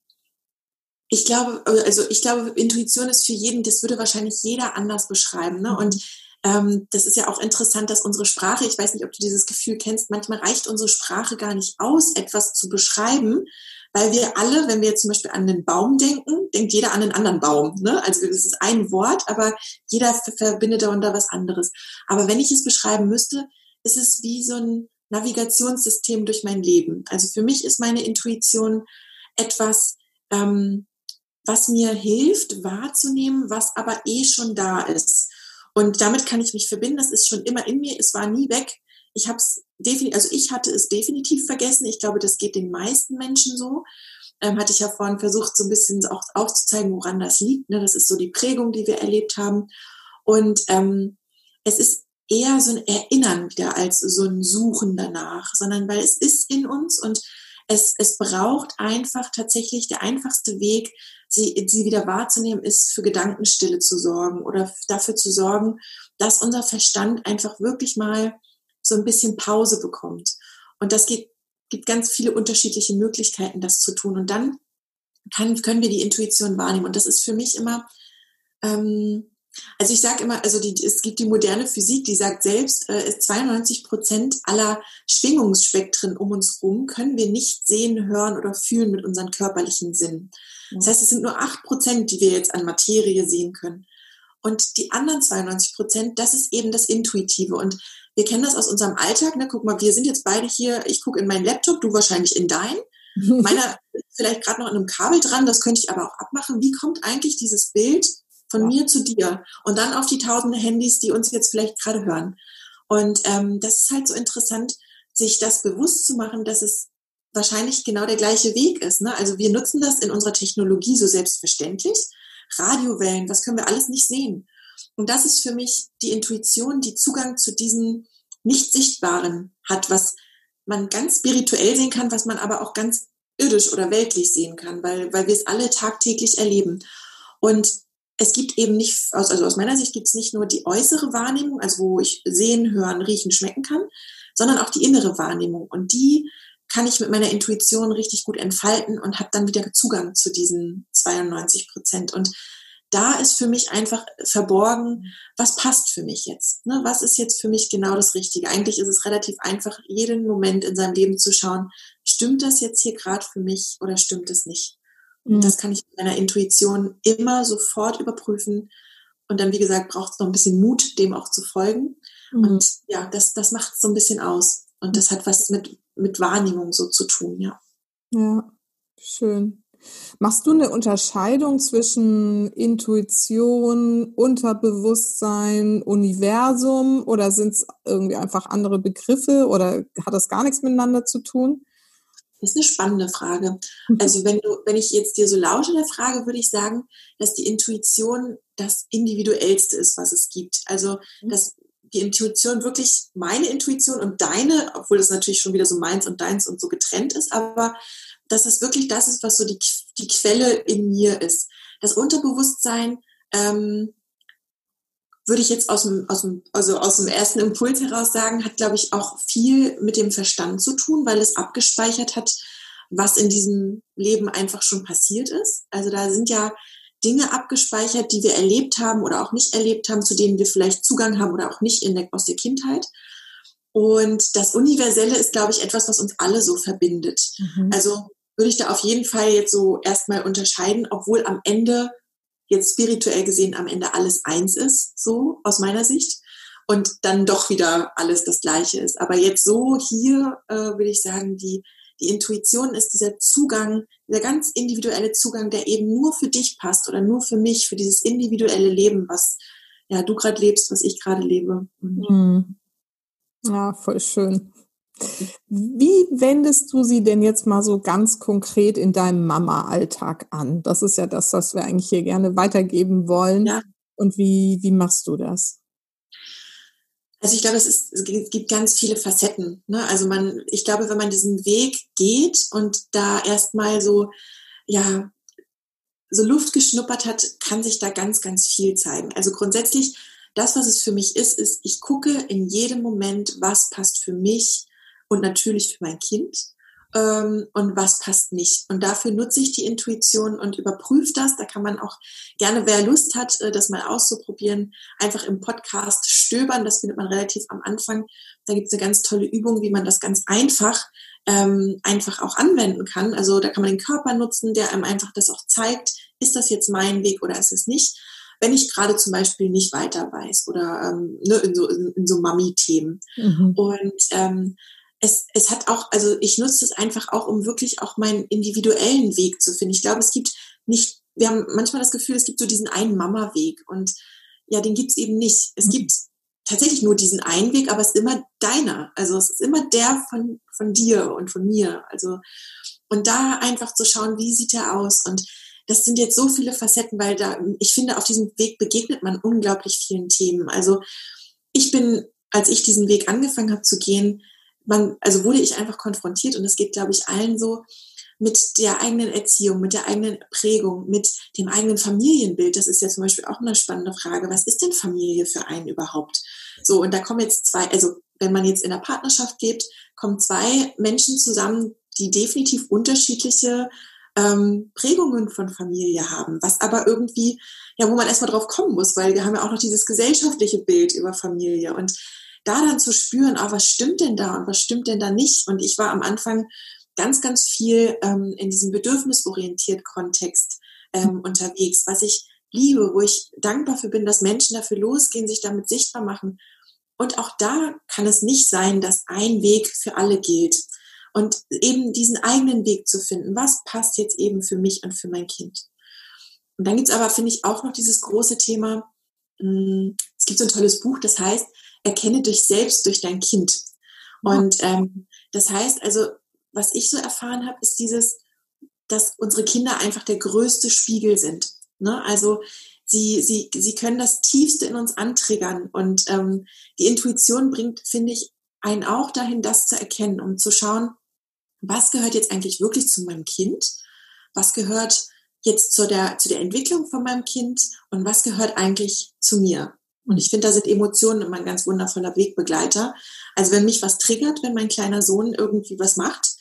ich glaube, also ich glaube, Intuition ist für jeden, das würde wahrscheinlich jeder anders beschreiben. Ne? Und ähm, das ist ja auch interessant, dass unsere Sprache, ich weiß nicht, ob du dieses Gefühl kennst, manchmal reicht unsere Sprache gar nicht aus, etwas zu beschreiben, weil wir alle, wenn wir zum Beispiel an den Baum denken, denkt jeder an einen anderen Baum. Ne? Also das ist ein Wort, aber jeder verbindet darunter was anderes. Aber wenn ich es beschreiben müsste, ist es wie so ein Navigationssystem durch mein Leben. Also für mich ist meine Intuition etwas, ähm, was mir hilft wahrzunehmen, was aber eh schon da ist. Und damit kann ich mich verbinden. Das ist schon immer in mir. Es war nie weg. Ich habe es definitiv, also ich hatte es definitiv vergessen. Ich glaube, das geht den meisten Menschen so. Ähm, hatte ich ja vorhin versucht, so ein bisschen auch aufzuzeigen, woran das liegt. Ne? Das ist so die Prägung, die wir erlebt haben. Und ähm, es ist eher so ein Erinnern wieder als so ein Suchen danach, sondern weil es ist in uns und es, es braucht einfach tatsächlich der einfachste Weg, sie, sie wieder wahrzunehmen, ist für Gedankenstille zu sorgen oder dafür zu sorgen, dass unser Verstand einfach wirklich mal so ein bisschen Pause bekommt. Und das geht gibt ganz viele unterschiedliche Möglichkeiten, das zu tun. Und dann kann, können wir die Intuition wahrnehmen. Und das ist für mich immer, ähm, also ich sage immer, also die, es gibt die moderne Physik, die sagt selbst, äh, 92 Prozent aller Schwingungsspektren um uns herum können wir nicht sehen, hören oder fühlen mit unseren körperlichen Sinnen. Das heißt, es sind nur acht Prozent, die wir jetzt an Materie sehen können. Und die anderen 92 Prozent, das ist eben das Intuitive. Und wir kennen das aus unserem Alltag. Ne? Guck mal, wir sind jetzt beide hier. Ich gucke in meinen Laptop, du wahrscheinlich in deinen. Meiner ist vielleicht gerade noch an einem Kabel dran, das könnte ich aber auch abmachen. Wie kommt eigentlich dieses Bild von ja. mir zu dir und dann auf die tausende Handys, die uns jetzt vielleicht gerade hören. Und ähm, das ist halt so interessant, sich das bewusst zu machen, dass es wahrscheinlich genau der gleiche Weg ist. Ne? Also wir nutzen das in unserer Technologie so selbstverständlich. Radiowellen, das können wir alles nicht sehen. Und das ist für mich die Intuition, die Zugang zu diesen nicht sichtbaren hat, was man ganz spirituell sehen kann, was man aber auch ganz irdisch oder weltlich sehen kann, weil, weil wir es alle tagtäglich erleben. Und es gibt eben nicht, also aus meiner Sicht gibt es nicht nur die äußere Wahrnehmung, also wo ich sehen, hören, riechen, schmecken kann, sondern auch die innere Wahrnehmung. Und die kann ich mit meiner Intuition richtig gut entfalten und habe dann wieder Zugang zu diesen 92 Prozent. Und da ist für mich einfach verborgen, was passt für mich jetzt? Ne? Was ist jetzt für mich genau das Richtige? Eigentlich ist es relativ einfach, jeden Moment in seinem Leben zu schauen, stimmt das jetzt hier gerade für mich oder stimmt es nicht? Mhm. Das kann ich mit meiner Intuition immer sofort überprüfen. Und dann, wie gesagt, braucht es noch ein bisschen Mut, dem auch zu folgen. Mhm. Und ja, das, das macht es so ein bisschen aus. Und das hat was mit, mit Wahrnehmung so zu tun, ja. Ja, schön. Machst du eine Unterscheidung zwischen Intuition, Unterbewusstsein, Universum oder sind es irgendwie einfach andere Begriffe oder hat das gar nichts miteinander zu tun? Das ist eine spannende Frage. Mhm. Also wenn du, wenn ich jetzt dir so lausche der Frage, würde ich sagen, dass die Intuition das individuellste ist, was es gibt. Also mhm. dass die Intuition wirklich meine Intuition und deine, obwohl das natürlich schon wieder so meins und deins und so getrennt ist, aber dass es wirklich das ist, was so die, die Quelle in mir ist. Das Unterbewusstsein ähm, würde ich jetzt aus dem, aus dem, also aus dem ersten Impuls heraus sagen, hat, glaube ich, auch viel mit dem Verstand zu tun, weil es abgespeichert hat, was in diesem Leben einfach schon passiert ist. Also da sind ja Dinge abgespeichert, die wir erlebt haben oder auch nicht erlebt haben, zu denen wir vielleicht Zugang haben oder auch nicht in der, aus der Kindheit. Und das Universelle ist, glaube ich, etwas, was uns alle so verbindet. Mhm. Also würde ich da auf jeden Fall jetzt so erstmal unterscheiden, obwohl am Ende jetzt spirituell gesehen am Ende alles eins ist, so aus meiner Sicht. Und dann doch wieder alles das Gleiche ist. Aber jetzt so hier äh, würde ich sagen, die, die Intuition ist dieser Zugang, dieser ganz individuelle Zugang, der eben nur für dich passt oder nur für mich, für dieses individuelle Leben, was ja du gerade lebst, was ich gerade lebe. Mhm. Ja, voll schön. Wie wendest du sie denn jetzt mal so ganz konkret in deinem Mama-Alltag an? Das ist ja das, was wir eigentlich hier gerne weitergeben wollen. Ja. Und wie, wie machst du das? Also ich glaube, es, ist, es gibt ganz viele Facetten. Ne? Also man, ich glaube, wenn man diesen Weg geht und da erstmal so, ja, so Luft geschnuppert hat, kann sich da ganz, ganz viel zeigen. Also grundsätzlich, das, was es für mich ist, ist, ich gucke in jedem Moment, was passt für mich, und natürlich für mein Kind ähm, und was passt nicht. Und dafür nutze ich die Intuition und überprüfe das. Da kann man auch gerne, wer Lust hat, äh, das mal auszuprobieren, einfach im Podcast stöbern. Das findet man relativ am Anfang. Da gibt es eine ganz tolle Übung, wie man das ganz einfach ähm, einfach auch anwenden kann. Also da kann man den Körper nutzen, der einem einfach das auch zeigt, ist das jetzt mein Weg oder ist es nicht wenn ich gerade zum Beispiel nicht weiter weiß oder ähm, ne, in so, in, in so Mami-Themen. Mhm. Und ähm, es, es hat auch, also ich nutze es einfach auch, um wirklich auch meinen individuellen Weg zu finden. Ich glaube, es gibt nicht, wir haben manchmal das Gefühl, es gibt so diesen einen Mama-Weg und ja, den gibt es eben nicht. Es mhm. gibt tatsächlich nur diesen einen Weg, aber es ist immer deiner. Also es ist immer der von, von dir und von mir. Also, und da einfach zu schauen, wie sieht er aus? Und das sind jetzt so viele Facetten, weil da, ich finde, auf diesem Weg begegnet man unglaublich vielen Themen. Also ich bin, als ich diesen Weg angefangen habe zu gehen, man, also wurde ich einfach konfrontiert und es geht, glaube ich, allen so, mit der eigenen Erziehung, mit der eigenen Prägung, mit dem eigenen Familienbild. Das ist ja zum Beispiel auch eine spannende Frage. Was ist denn Familie für einen überhaupt? So, und da kommen jetzt zwei, also wenn man jetzt in der Partnerschaft lebt, kommen zwei Menschen zusammen, die definitiv unterschiedliche ähm, Prägungen von Familie haben, was aber irgendwie, ja, wo man erstmal drauf kommen muss, weil wir haben ja auch noch dieses gesellschaftliche Bild über Familie und da dann zu spüren, ah, was stimmt denn da und was stimmt denn da nicht? Und ich war am Anfang ganz, ganz viel ähm, in diesem bedürfnisorientiert Kontext ähm, unterwegs, was ich liebe, wo ich dankbar für bin, dass Menschen dafür losgehen, sich damit sichtbar machen. Und auch da kann es nicht sein, dass ein Weg für alle gilt. Und eben diesen eigenen Weg zu finden, was passt jetzt eben für mich und für mein Kind. Und dann gibt's aber, finde ich, auch noch dieses große Thema, hm, es gibt so ein tolles Buch, das heißt, erkenne dich selbst durch dein Kind. Und ähm, das heißt also, was ich so erfahren habe, ist dieses, dass unsere Kinder einfach der größte Spiegel sind. Ne? Also sie, sie, sie können das Tiefste in uns antriggern. Und ähm, die Intuition bringt, finde ich, einen auch dahin, das zu erkennen, um zu schauen, was gehört jetzt eigentlich wirklich zu meinem Kind? Was gehört jetzt zu der, zu der Entwicklung von meinem Kind? Und was gehört eigentlich zu mir? Und ich finde, da sind Emotionen immer ein ganz wundervoller Wegbegleiter. Also wenn mich was triggert, wenn mein kleiner Sohn irgendwie was macht,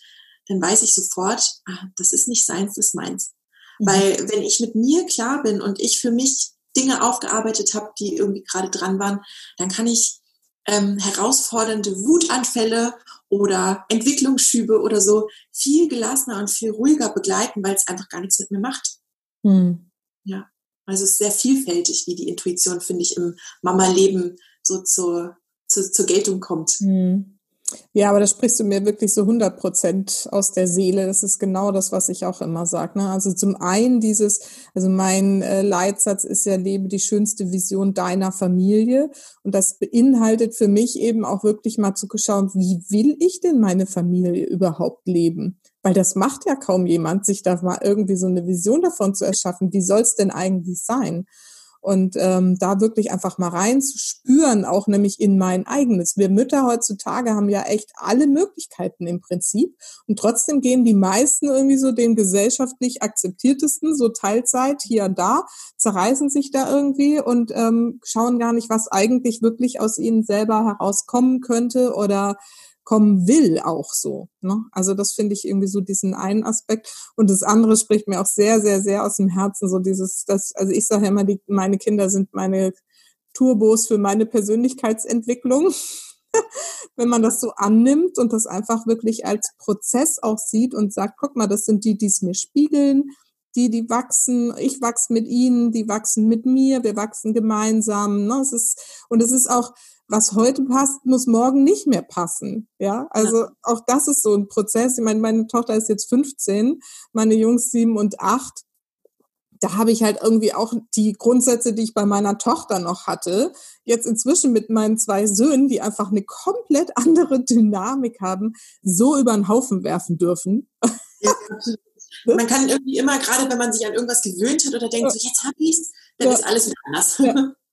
dann weiß ich sofort, ah, das ist nicht seins, das ist meins. Mhm. Weil wenn ich mit mir klar bin und ich für mich Dinge aufgearbeitet habe, die irgendwie gerade dran waren, dann kann ich ähm, herausfordernde Wutanfälle oder Entwicklungsschübe oder so viel gelassener und viel ruhiger begleiten, weil es einfach gar nichts mit mir macht. Mhm. Ja. Also es ist sehr vielfältig, wie die Intuition, finde ich, im Mama-Leben so zur, zur, zur Geltung kommt. Mhm. Ja, aber da sprichst du mir wirklich so 100 Prozent aus der Seele. Das ist genau das, was ich auch immer sage. Ne? Also zum einen dieses, also mein äh, Leitsatz ist ja, lebe die schönste Vision deiner Familie. Und das beinhaltet für mich eben auch wirklich mal zu schauen, wie will ich denn meine Familie überhaupt leben? Weil das macht ja kaum jemand, sich da mal irgendwie so eine Vision davon zu erschaffen. Wie soll es denn eigentlich sein? und ähm, da wirklich einfach mal reinzuspüren, auch nämlich in mein eigenes. Wir Mütter heutzutage haben ja echt alle Möglichkeiten im Prinzip und trotzdem gehen die meisten irgendwie so den gesellschaftlich akzeptiertesten, so Teilzeit hier und da, zerreißen sich da irgendwie und ähm, schauen gar nicht, was eigentlich wirklich aus ihnen selber herauskommen könnte oder kommen will auch so. Ne? Also das finde ich irgendwie so diesen einen Aspekt. Und das andere spricht mir auch sehr, sehr, sehr aus dem Herzen. So dieses, das, also ich sage ja immer, die, meine Kinder sind meine Turbos für meine Persönlichkeitsentwicklung. Wenn man das so annimmt und das einfach wirklich als Prozess auch sieht und sagt, guck mal, das sind die, die es mir spiegeln, die, die wachsen, ich wachse mit ihnen, die wachsen mit mir, wir wachsen gemeinsam. Ne? Es ist, und es ist auch, was heute passt, muss morgen nicht mehr passen. Ja, also ja. auch das ist so ein Prozess. Ich meine, meine Tochter ist jetzt 15, meine Jungs sieben und acht. Da habe ich halt irgendwie auch die Grundsätze, die ich bei meiner Tochter noch hatte, jetzt inzwischen mit meinen zwei Söhnen, die einfach eine komplett andere Dynamik haben, so über den Haufen werfen dürfen. Ja, man kann irgendwie immer, gerade wenn man sich an irgendwas gewöhnt hat oder denkt, so jetzt habe ich es, dann ja. ist alles wieder anders.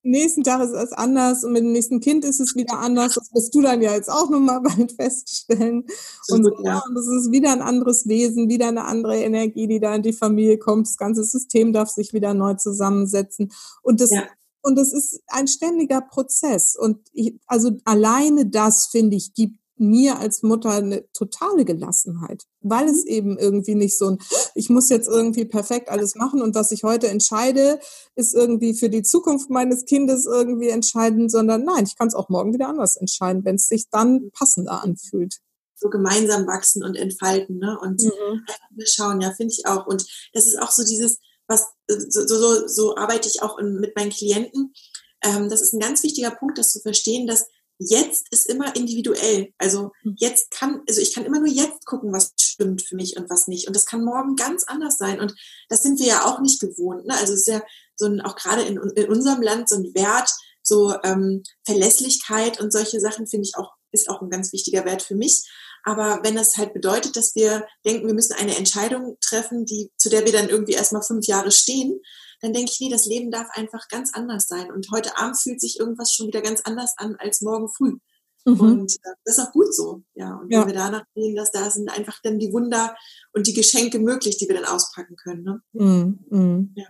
Nächsten Tag ist es anders und mit dem nächsten Kind ist es wieder anders. Das wirst du dann ja jetzt auch nochmal bald feststellen. Und, so, ja, und das ist wieder ein anderes Wesen, wieder eine andere Energie, die da in die Familie kommt. Das ganze System darf sich wieder neu zusammensetzen. Und das, ja. und das ist ein ständiger Prozess. Und ich, also alleine das, finde ich, gibt mir als Mutter eine totale Gelassenheit, weil es mhm. eben irgendwie nicht so ein, ich muss jetzt irgendwie perfekt alles machen und was ich heute entscheide, ist irgendwie für die Zukunft meines Kindes irgendwie entscheidend, sondern nein, ich kann es auch morgen wieder anders entscheiden, wenn es sich dann passender anfühlt. So gemeinsam wachsen und entfalten, ne? Und mhm. schauen, ja, finde ich auch. Und das ist auch so dieses, was so, so, so arbeite ich auch in, mit meinen Klienten. Ähm, das ist ein ganz wichtiger Punkt, das zu verstehen, dass jetzt ist immer individuell. Also hm. jetzt kann, also ich kann immer nur jetzt gucken, was stimmt für mich und was nicht. Und das kann morgen ganz anders sein. Und das sind wir ja auch nicht gewohnt. Ne? Also es ist ja so ein, auch gerade in, in unserem Land so ein Wert, so ähm, Verlässlichkeit und solche Sachen finde ich auch, ist auch ein ganz wichtiger Wert für mich. Aber wenn das halt bedeutet, dass wir denken, wir müssen eine Entscheidung treffen, die, zu der wir dann irgendwie erstmal fünf Jahre stehen, dann denke ich, nee, das Leben darf einfach ganz anders sein. Und heute Abend fühlt sich irgendwas schon wieder ganz anders an als morgen früh. Mhm. Und äh, das ist auch gut so. Ja. Und ja. wenn wir danach sehen, dass da sind einfach dann die Wunder und die Geschenke möglich, die wir dann auspacken können. Ne? Mhm. mhm. Ja.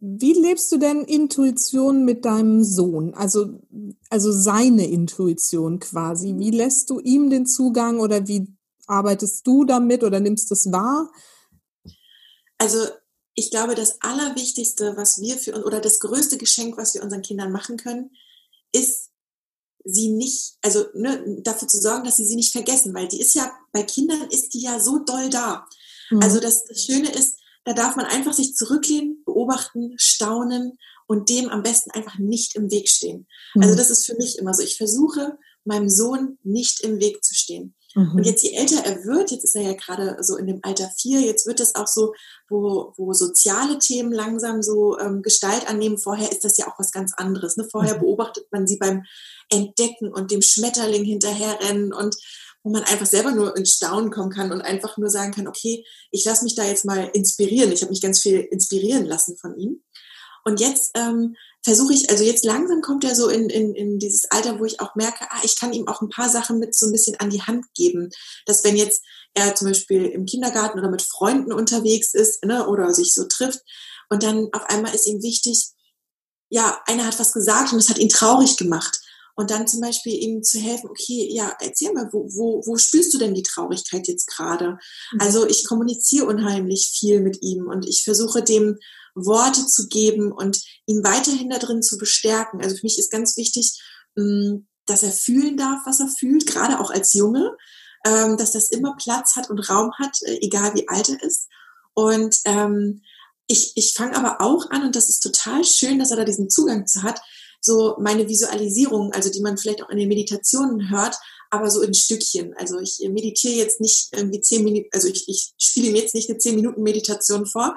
Wie lebst du denn Intuition mit deinem Sohn? Also, also seine Intuition quasi. Wie lässt du ihm den Zugang oder wie arbeitest du damit oder nimmst es wahr? Also, ich glaube, das Allerwichtigste, was wir für uns oder das größte Geschenk, was wir unseren Kindern machen können, ist, sie nicht, also ne, dafür zu sorgen, dass sie sie nicht vergessen, weil die ist ja, bei Kindern ist die ja so doll da. Mhm. Also das, das Schöne ist, da darf man einfach sich zurücklehnen, beobachten, staunen und dem am besten einfach nicht im Weg stehen. Mhm. Also das ist für mich immer so. Ich versuche, meinem Sohn nicht im Weg zu stehen. Mhm. Und jetzt, je älter er wird, jetzt ist er ja gerade so in dem Alter vier, jetzt wird es auch so, wo, wo soziale Themen langsam so ähm, Gestalt annehmen. Vorher ist das ja auch was ganz anderes. Ne? Vorher mhm. beobachtet man sie beim Entdecken und dem Schmetterling hinterherrennen und wo man einfach selber nur ins Staunen kommen kann und einfach nur sagen kann, okay, ich lasse mich da jetzt mal inspirieren. Ich habe mich ganz viel inspirieren lassen von ihm. Und jetzt ähm, versuche ich, also jetzt langsam kommt er so in, in, in dieses Alter, wo ich auch merke, ah, ich kann ihm auch ein paar Sachen mit so ein bisschen an die Hand geben. Dass wenn jetzt er zum Beispiel im Kindergarten oder mit Freunden unterwegs ist ne, oder sich so trifft und dann auf einmal ist ihm wichtig, ja, einer hat was gesagt und es hat ihn traurig gemacht. Und dann zum Beispiel ihm zu helfen, okay, ja, erzähl mal, wo, wo, wo spürst du denn die Traurigkeit jetzt gerade? Mhm. Also ich kommuniziere unheimlich viel mit ihm und ich versuche dem Worte zu geben und ihn weiterhin da drin zu bestärken. Also für mich ist ganz wichtig, mm, dass er fühlen darf, was er fühlt, gerade auch als Junge, ähm, dass das immer Platz hat und Raum hat, äh, egal wie alt er ist. Und ähm, ich, ich fange aber auch an, und das ist total schön, dass er da diesen Zugang zu hat, so meine Visualisierung, also die man vielleicht auch in den Meditationen hört, aber so in Stückchen. Also ich meditiere jetzt nicht irgendwie zehn Minuten, also ich, ich spiele mir jetzt nicht eine zehn Minuten Meditation vor,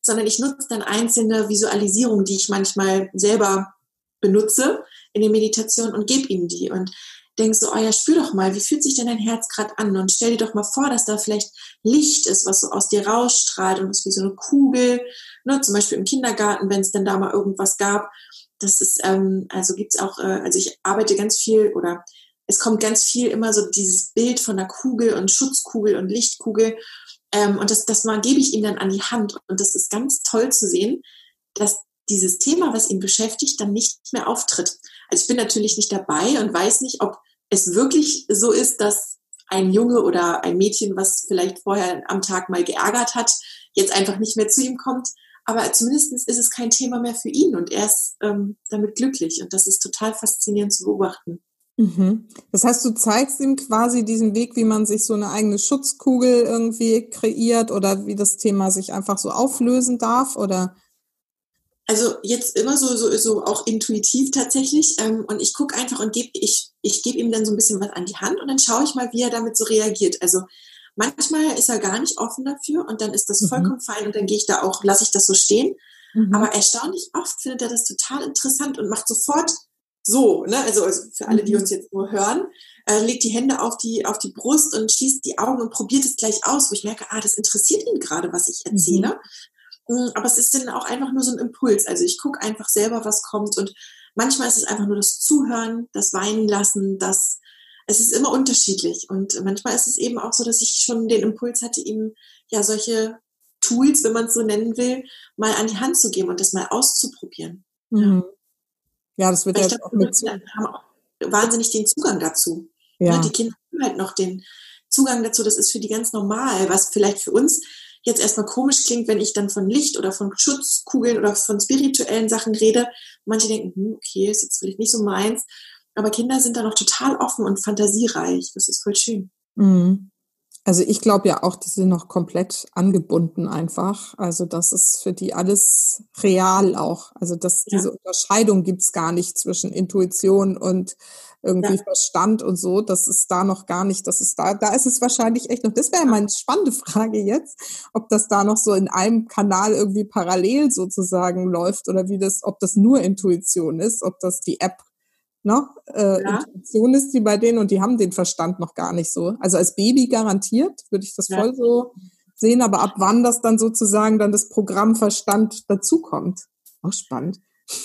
sondern ich nutze dann einzelne Visualisierungen, die ich manchmal selber benutze in den Meditationen und gebe ihnen die und denk so, oh ja, spür doch mal, wie fühlt sich denn dein Herz gerade an und stell dir doch mal vor, dass da vielleicht Licht ist, was so aus dir rausstrahlt und ist wie so eine Kugel, ne, zum Beispiel im Kindergarten, wenn es denn da mal irgendwas gab das ist, ähm, also gibt's auch, äh, also ich arbeite ganz viel oder es kommt ganz viel immer so dieses Bild von einer Kugel und Schutzkugel und Lichtkugel. Ähm, und das, das mal gebe ich ihm dann an die Hand. Und das ist ganz toll zu sehen, dass dieses Thema, was ihn beschäftigt, dann nicht mehr auftritt. Also ich bin natürlich nicht dabei und weiß nicht, ob es wirklich so ist, dass ein Junge oder ein Mädchen, was vielleicht vorher am Tag mal geärgert hat, jetzt einfach nicht mehr zu ihm kommt aber zumindest ist es kein Thema mehr für ihn und er ist ähm, damit glücklich und das ist total faszinierend zu beobachten. Mhm. Das heißt, du zeigst ihm quasi diesen Weg, wie man sich so eine eigene Schutzkugel irgendwie kreiert oder wie das Thema sich einfach so auflösen darf oder? Also jetzt immer so, so, so auch intuitiv tatsächlich. Ähm, und ich gucke einfach und gebe, ich, ich gebe ihm dann so ein bisschen was an die Hand und dann schaue ich mal, wie er damit so reagiert. Also Manchmal ist er gar nicht offen dafür und dann ist das mhm. vollkommen fein und dann gehe ich da auch, lasse ich das so stehen. Mhm. Aber erstaunlich oft findet er das total interessant und macht sofort so, ne? also, also für alle, die mhm. uns jetzt nur hören, äh, legt die Hände auf die, auf die Brust und schließt die Augen und probiert es gleich aus, wo ich merke, ah, das interessiert ihn gerade, was ich erzähle. Mhm. Mm, aber es ist dann auch einfach nur so ein Impuls. Also ich gucke einfach selber, was kommt und manchmal ist es einfach nur das Zuhören, das Weinen lassen, das es ist immer unterschiedlich. Und manchmal ist es eben auch so, dass ich schon den Impuls hatte, ihm ja solche Tools, wenn man es so nennen will, mal an die Hand zu geben und das mal auszuprobieren. Mhm. Ja, das wird ja auch mit haben auch wahnsinnig den Zugang dazu. Ja. Die Kinder haben halt noch den Zugang dazu, das ist für die ganz normal, was vielleicht für uns jetzt erstmal komisch klingt, wenn ich dann von Licht oder von Schutzkugeln oder von spirituellen Sachen rede. Manche denken, hm, okay, ist jetzt vielleicht nicht so meins. Aber Kinder sind da noch total offen und fantasiereich. Das ist voll schön. Mhm. Also ich glaube ja auch, die sind noch komplett angebunden einfach. Also das ist für die alles real auch. Also das, ja. diese Unterscheidung gibt's gar nicht zwischen Intuition und irgendwie ja. Verstand und so. Das ist da noch gar nicht. Das ist da, da ist es wahrscheinlich echt noch. Das wäre meine spannende Frage jetzt, ob das da noch so in einem Kanal irgendwie parallel sozusagen läuft oder wie das, ob das nur Intuition ist, ob das die App ne, äh, ja. Intuition ist die bei denen und die haben den Verstand noch gar nicht so. Also als Baby garantiert würde ich das ja. voll so sehen, aber ab wann das dann sozusagen dann das Programm Verstand dazukommt. Auch spannend.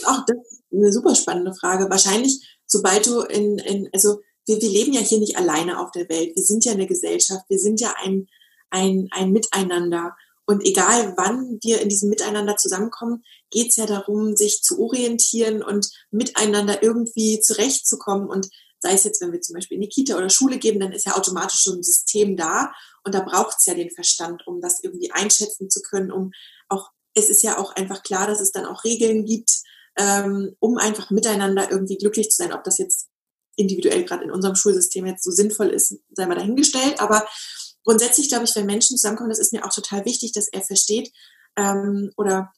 Auch das ist eine super spannende Frage. Wahrscheinlich sobald du in, in also wir, wir leben ja hier nicht alleine auf der Welt. Wir sind ja eine Gesellschaft. Wir sind ja ein, ein, ein Miteinander. Und egal wann wir in diesem Miteinander zusammenkommen, geht es ja darum, sich zu orientieren und miteinander irgendwie zurechtzukommen. Und sei es jetzt, wenn wir zum Beispiel in die Kita oder Schule geben, dann ist ja automatisch schon ein System da. Und da braucht es ja den Verstand, um das irgendwie einschätzen zu können, um auch, es ist ja auch einfach klar, dass es dann auch Regeln gibt, ähm, um einfach miteinander irgendwie glücklich zu sein. Ob das jetzt individuell gerade in unserem Schulsystem jetzt so sinnvoll ist, sei mal dahingestellt. Aber grundsätzlich glaube ich, wenn Menschen zusammenkommen, das ist mir auch total wichtig, dass er versteht ähm, oder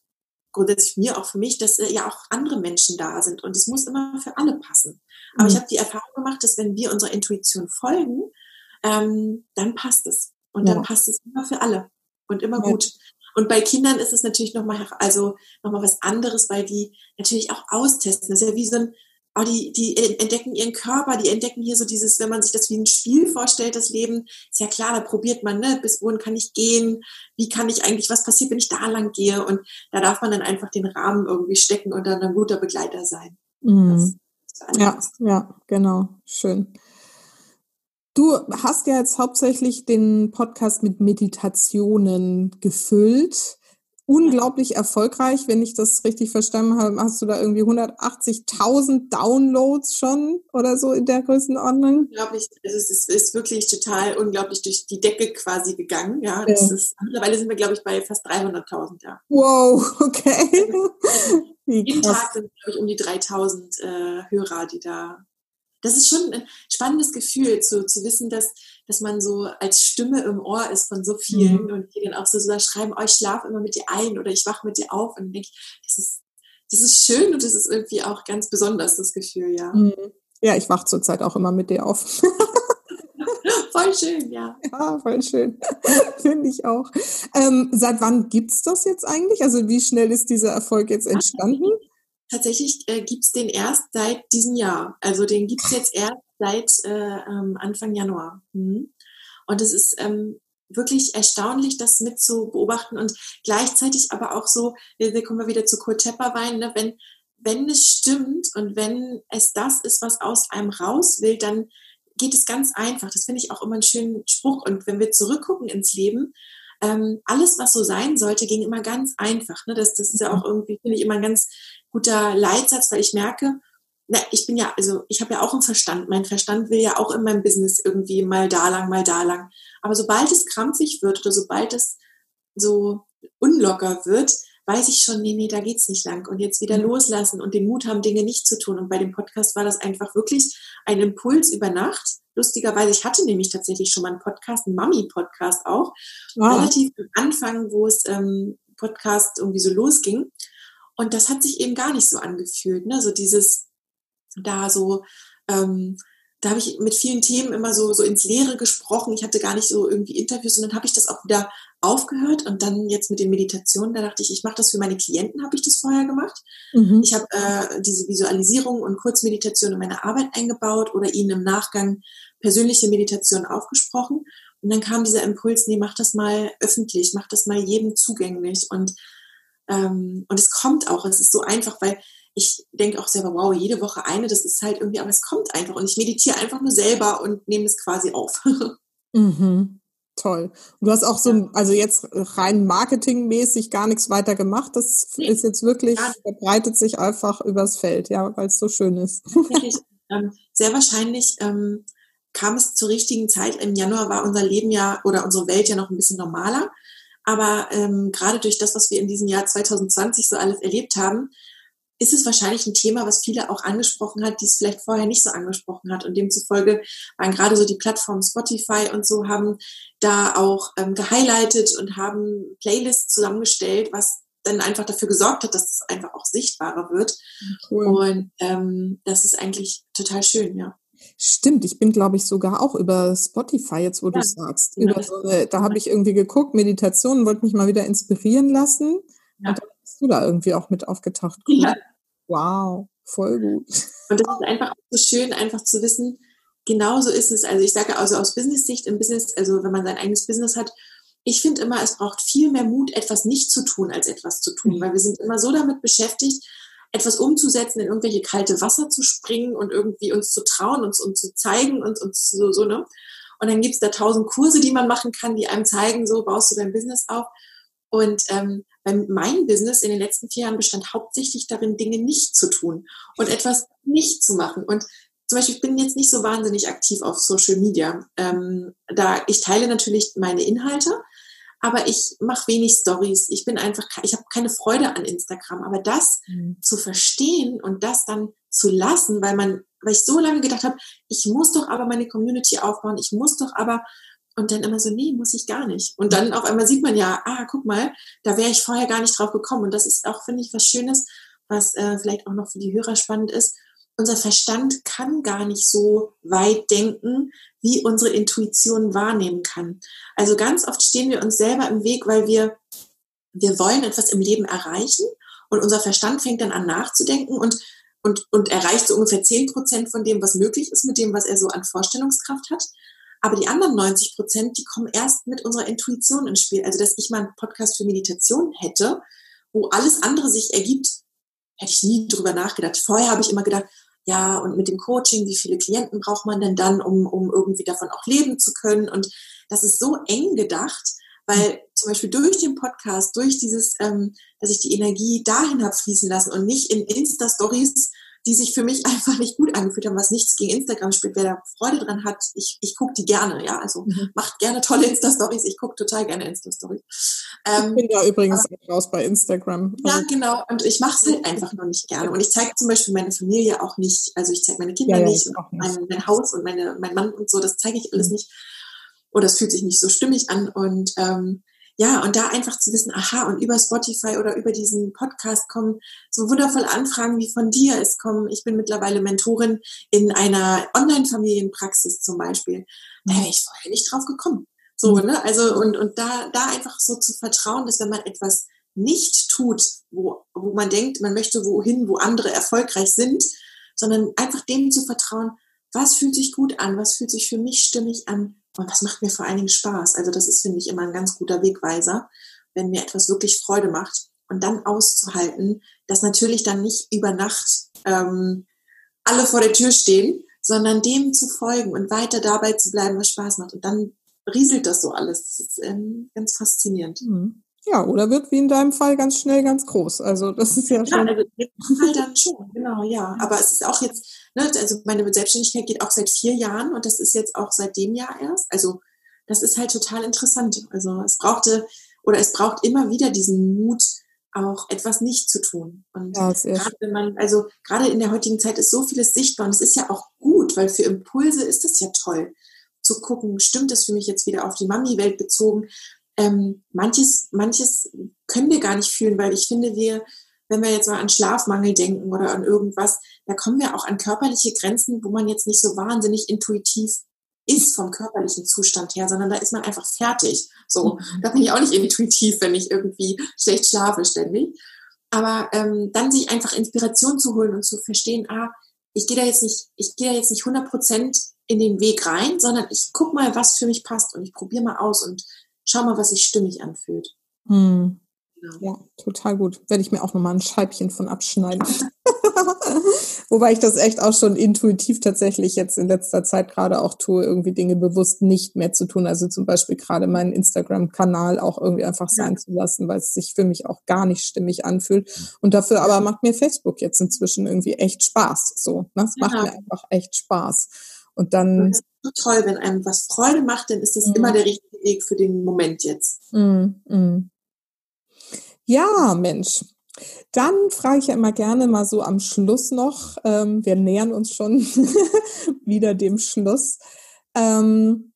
grundsätzlich mir auch für mich, dass äh, ja auch andere Menschen da sind und es muss immer für alle passen. Aber mhm. ich habe die Erfahrung gemacht, dass wenn wir unserer Intuition folgen, ähm, dann passt es und ja. dann passt es immer für alle und immer ja. gut. Und bei Kindern ist es natürlich nochmal, also nochmal was anderes, weil die natürlich auch austesten. Das ist ja wie so ein, oh, die, die entdecken ihren Körper, die entdecken hier so dieses, wenn man sich das wie ein Spiel vorstellt, das Leben, ist ja klar, da probiert man, ne, bis wohin kann ich gehen, wie kann ich eigentlich, was passiert, wenn ich da lang gehe und da darf man dann einfach den Rahmen irgendwie stecken und dann ein guter Begleiter sein. Mhm. Ja, ja, genau, schön. Du hast ja jetzt hauptsächlich den Podcast mit Meditationen gefüllt unglaublich erfolgreich, wenn ich das richtig verstanden habe. Hast du da irgendwie 180.000 Downloads schon oder so in der Größenordnung? Unglaublich, also es ist, ist, wirklich total unglaublich durch die Decke quasi gegangen. Ja, das ja. ist, mittlerweile sind wir, glaube ich, bei fast 300.000. Ja. Wow, okay. Jeden Tag sind, glaube ich, um die 3.000 äh, Hörer, die da das ist schon ein spannendes Gefühl, zu, zu wissen, dass, dass man so als Stimme im Ohr ist von so vielen mhm. und die dann auch so, so schreiben, oh, ich schlafe immer mit dir ein oder ich wache mit dir auf und denke, das ist, das ist schön und das ist irgendwie auch ganz besonders, das Gefühl, ja. Mhm. Ja, ich wache zurzeit auch immer mit dir auf. voll schön, ja. Ja, voll schön. Finde ich auch. Ähm, seit wann gibt es das jetzt eigentlich? Also wie schnell ist dieser Erfolg jetzt entstanden? Tatsächlich äh, gibt's den erst seit diesem Jahr. Also den gibt's jetzt erst seit äh, ähm, Anfang Januar. Mhm. Und es ist ähm, wirklich erstaunlich, das mit zu beobachten und gleichzeitig aber auch so, wir, wir kommen wieder zu Kurt Tepperwein, ne, wenn, wenn es stimmt und wenn es das ist, was aus einem raus will, dann geht es ganz einfach. Das finde ich auch immer einen schönen Spruch. Und wenn wir zurückgucken ins Leben, ähm, alles, was so sein sollte, ging immer ganz einfach. Ne? Das, das ist ja auch irgendwie, finde ich, immer ein ganz guter Leitsatz, weil ich merke, na, ich bin ja, also ich habe ja auch einen Verstand. Mein Verstand will ja auch in meinem Business irgendwie mal da lang, mal da lang. Aber sobald es krampfig wird oder sobald es so unlocker wird, weiß ich schon, nee, nee, da geht's nicht lang. Und jetzt wieder mhm. loslassen und den Mut haben, Dinge nicht zu tun. Und bei dem Podcast war das einfach wirklich ein Impuls über Nacht. Lustigerweise, ich hatte nämlich tatsächlich schon mal einen Podcast, einen Mami-Podcast auch, wow. relativ am Anfang, wo es ähm, Podcast irgendwie so losging. Und das hat sich eben gar nicht so angefühlt, ne? So dieses da so, ähm, da habe ich mit vielen Themen immer so, so ins Leere gesprochen. Ich hatte gar nicht so irgendwie Interviews und dann habe ich das auch wieder aufgehört und dann jetzt mit den Meditationen, da dachte ich, ich mache das für meine Klienten, habe ich das vorher gemacht. Mhm. Ich habe äh, diese Visualisierung und Kurzmeditation in meine Arbeit eingebaut oder ihnen im Nachgang persönliche Meditation aufgesprochen. Und dann kam dieser Impuls, nee, mach das mal öffentlich, mach das mal jedem zugänglich. Und ähm, und es kommt auch, es ist so einfach, weil ich denke auch selber, wow, jede Woche eine, das ist halt irgendwie, aber es kommt einfach. Und ich meditiere einfach nur selber und nehme es quasi auf. mhm. Toll. Und du hast auch so, also jetzt rein marketingmäßig gar nichts weiter gemacht. Das nee, ist jetzt wirklich, verbreitet sich einfach übers Feld, ja, weil es so schön ist. Ähm, sehr wahrscheinlich ähm, kam es zur richtigen Zeit. Im Januar war unser Leben ja oder unsere Welt ja noch ein bisschen normaler. Aber ähm, gerade durch das, was wir in diesem Jahr 2020 so alles erlebt haben, ist es wahrscheinlich ein Thema, was viele auch angesprochen hat, die es vielleicht vorher nicht so angesprochen hat. Und demzufolge waren gerade so die Plattformen Spotify und so haben da auch ähm, gehighlightet und haben Playlists zusammengestellt, was dann einfach dafür gesorgt hat, dass es einfach auch sichtbarer wird. Cool. Und ähm, das ist eigentlich total schön, ja. Stimmt, ich bin, glaube ich, sogar auch über Spotify, jetzt wo ja, du sagst. Genau. Über so eine, da habe ich irgendwie geguckt, Meditation, wollte mich mal wieder inspirieren lassen. Ja. Und dann bist du da irgendwie auch mit aufgetaucht. Cool. Ja. Wow, voll gut. Und das ist einfach so schön, einfach zu wissen, genau so ist es. Also ich sage also aus Business-Sicht im Business, also wenn man sein eigenes Business hat, ich finde immer, es braucht viel mehr Mut, etwas nicht zu tun, als etwas zu tun, mhm. weil wir sind immer so damit beschäftigt, etwas umzusetzen, in irgendwelche kalte Wasser zu springen und irgendwie uns zu trauen, uns, uns zu zeigen und uns so, so, ne? Und dann gibt's da tausend Kurse, die man machen kann, die einem zeigen, so baust du dein Business auf. Und ähm, mein Business in den letzten vier Jahren bestand hauptsächlich darin, Dinge nicht zu tun und etwas nicht zu machen. Und zum Beispiel, ich bin jetzt nicht so wahnsinnig aktiv auf Social Media. Ähm, da ich teile natürlich meine Inhalte, aber ich mache wenig Stories. Ich bin einfach, ich habe keine Freude an Instagram. Aber das mhm. zu verstehen und das dann zu lassen, weil man, weil ich so lange gedacht habe, ich muss doch aber meine Community aufbauen, ich muss doch aber und dann immer so, nee, muss ich gar nicht. Und dann auf einmal sieht man ja, ah, guck mal, da wäre ich vorher gar nicht drauf gekommen. Und das ist auch, finde ich, was Schönes, was äh, vielleicht auch noch für die Hörer spannend ist. Unser Verstand kann gar nicht so weit denken, wie unsere Intuition wahrnehmen kann. Also ganz oft stehen wir uns selber im Weg, weil wir, wir wollen etwas im Leben erreichen und unser Verstand fängt dann an nachzudenken und, und, und erreicht so ungefähr zehn Prozent von dem, was möglich ist, mit dem, was er so an Vorstellungskraft hat. Aber die anderen 90 Prozent, die kommen erst mit unserer Intuition ins Spiel. Also, dass ich mal einen Podcast für Meditation hätte, wo alles andere sich ergibt, hätte ich nie drüber nachgedacht. Vorher habe ich immer gedacht, ja, und mit dem Coaching, wie viele Klienten braucht man denn dann, um, um irgendwie davon auch leben zu können? Und das ist so eng gedacht, weil zum Beispiel durch den Podcast, durch dieses, ähm, dass ich die Energie dahin habe fließen lassen und nicht in Insta-Stories die sich für mich einfach nicht gut angefühlt haben, was nichts gegen Instagram spielt. Wer da Freude dran hat, ich, ich gucke die gerne, ja. Also mhm. macht gerne tolle Insta-Stories. Ich gucke total gerne Insta-Stories. Ähm, ich bin ja übrigens aber, raus bei Instagram. Also, ja, genau. Und ich mache es halt einfach nur nicht gerne. Und ich zeige zum Beispiel meine Familie auch nicht. Also ich zeige meine Kinder ja, ja, nicht, und mein, mein, Haus und meine, mein Mann und so. Das zeige ich alles mhm. nicht. Oder es fühlt sich nicht so stimmig an. Und ähm, ja, und da einfach zu wissen, aha, und über Spotify oder über diesen Podcast kommen so wundervolle Anfragen wie von dir. Es kommen, ich bin mittlerweile Mentorin in einer Online-Familienpraxis zum Beispiel. Da wäre ich vorher nicht drauf gekommen. So, mhm. ne? Also, und, und da, da einfach so zu vertrauen, dass wenn man etwas nicht tut, wo, wo man denkt, man möchte wohin, wo andere erfolgreich sind, sondern einfach dem zu vertrauen, was fühlt sich gut an, was fühlt sich für mich stimmig an, und das macht mir vor allen Dingen Spaß. Also das ist, finde ich, immer ein ganz guter Wegweiser, wenn mir etwas wirklich Freude macht. Und dann auszuhalten, dass natürlich dann nicht über Nacht ähm, alle vor der Tür stehen, sondern dem zu folgen und weiter dabei zu bleiben, was Spaß macht. Und dann rieselt das so alles. Das ist ähm, ganz faszinierend. Mhm. Ja, oder wird wie in deinem Fall ganz schnell ganz groß. Also das ist ja, ja schon. Also in dem Fall dann schon, genau, ja. Aber es ist auch jetzt, ne, also meine Selbstständigkeit geht auch seit vier Jahren und das ist jetzt auch seit dem Jahr erst. Also das ist halt total interessant. Also es brauchte oder es braucht immer wieder diesen Mut, auch etwas nicht zu tun. Und ja, gerade wenn man, also gerade in der heutigen Zeit ist so vieles sichtbar und es ist ja auch gut, weil für Impulse ist es ja toll zu gucken, stimmt das für mich jetzt wieder auf die Mami-Welt bezogen? Ähm, manches, manches können wir gar nicht fühlen, weil ich finde, wir, wenn wir jetzt mal an Schlafmangel denken oder an irgendwas, da kommen wir auch an körperliche Grenzen, wo man jetzt nicht so wahnsinnig intuitiv ist vom körperlichen Zustand her, sondern da ist man einfach fertig. So, mhm. da bin ich auch nicht intuitiv, wenn ich irgendwie schlecht schlafe ständig. Aber ähm, dann sich einfach Inspiration zu holen und zu verstehen, ah, ich gehe da jetzt nicht, ich gehe da jetzt nicht 100 Prozent in den Weg rein, sondern ich guck mal, was für mich passt und ich probiere mal aus und schau mal, was sich stimmig anfühlt. Hm. Genau. Ja, total gut. Werde ich mir auch nochmal ein Scheibchen von abschneiden. Wobei ich das echt auch schon intuitiv tatsächlich jetzt in letzter Zeit gerade auch tue, irgendwie Dinge bewusst nicht mehr zu tun. Also zum Beispiel gerade meinen Instagram-Kanal auch irgendwie einfach sein ja. zu lassen, weil es sich für mich auch gar nicht stimmig anfühlt. Und dafür aber macht mir Facebook jetzt inzwischen irgendwie echt Spaß. So, ne? Es ja. macht mir einfach echt Spaß. Und dann. So toll, wenn einem was Freude macht, dann ist das mhm. immer der richtige Weg für den Moment jetzt. Mhm. mhm. Ja, Mensch. Dann frage ich ja immer gerne mal so am Schluss noch, ähm, wir nähern uns schon wieder dem Schluss. Ähm,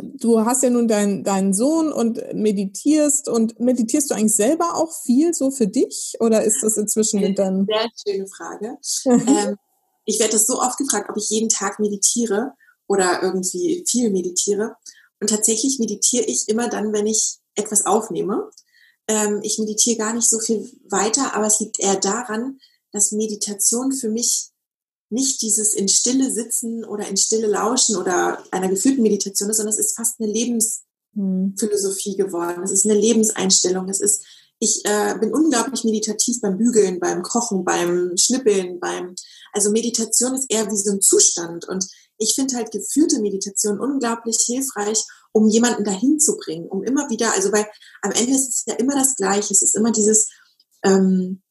du hast ja nun deinen deinen Sohn und meditierst und meditierst du eigentlich selber auch viel so für dich oder ist das inzwischen in deinem... Sehr schöne Frage. ähm, ich werde das so oft gefragt, ob ich jeden Tag meditiere oder irgendwie viel meditiere. Und tatsächlich meditiere ich immer dann, wenn ich etwas aufnehme. Ähm, ich meditiere gar nicht so viel weiter, aber es liegt eher daran, dass Meditation für mich nicht dieses in Stille sitzen oder in Stille lauschen oder einer geführten Meditation ist, sondern es ist fast eine Lebensphilosophie geworden. Es ist eine Lebenseinstellung. Es ist ich äh, bin unglaublich meditativ beim Bügeln, beim Kochen, beim Schnippeln, beim, also Meditation ist eher wie so ein Zustand und ich finde halt geführte Meditation unglaublich hilfreich, um jemanden dahin zu bringen, um immer wieder, also weil am Ende ist es ja immer das Gleiche, es ist immer dieses, ähm,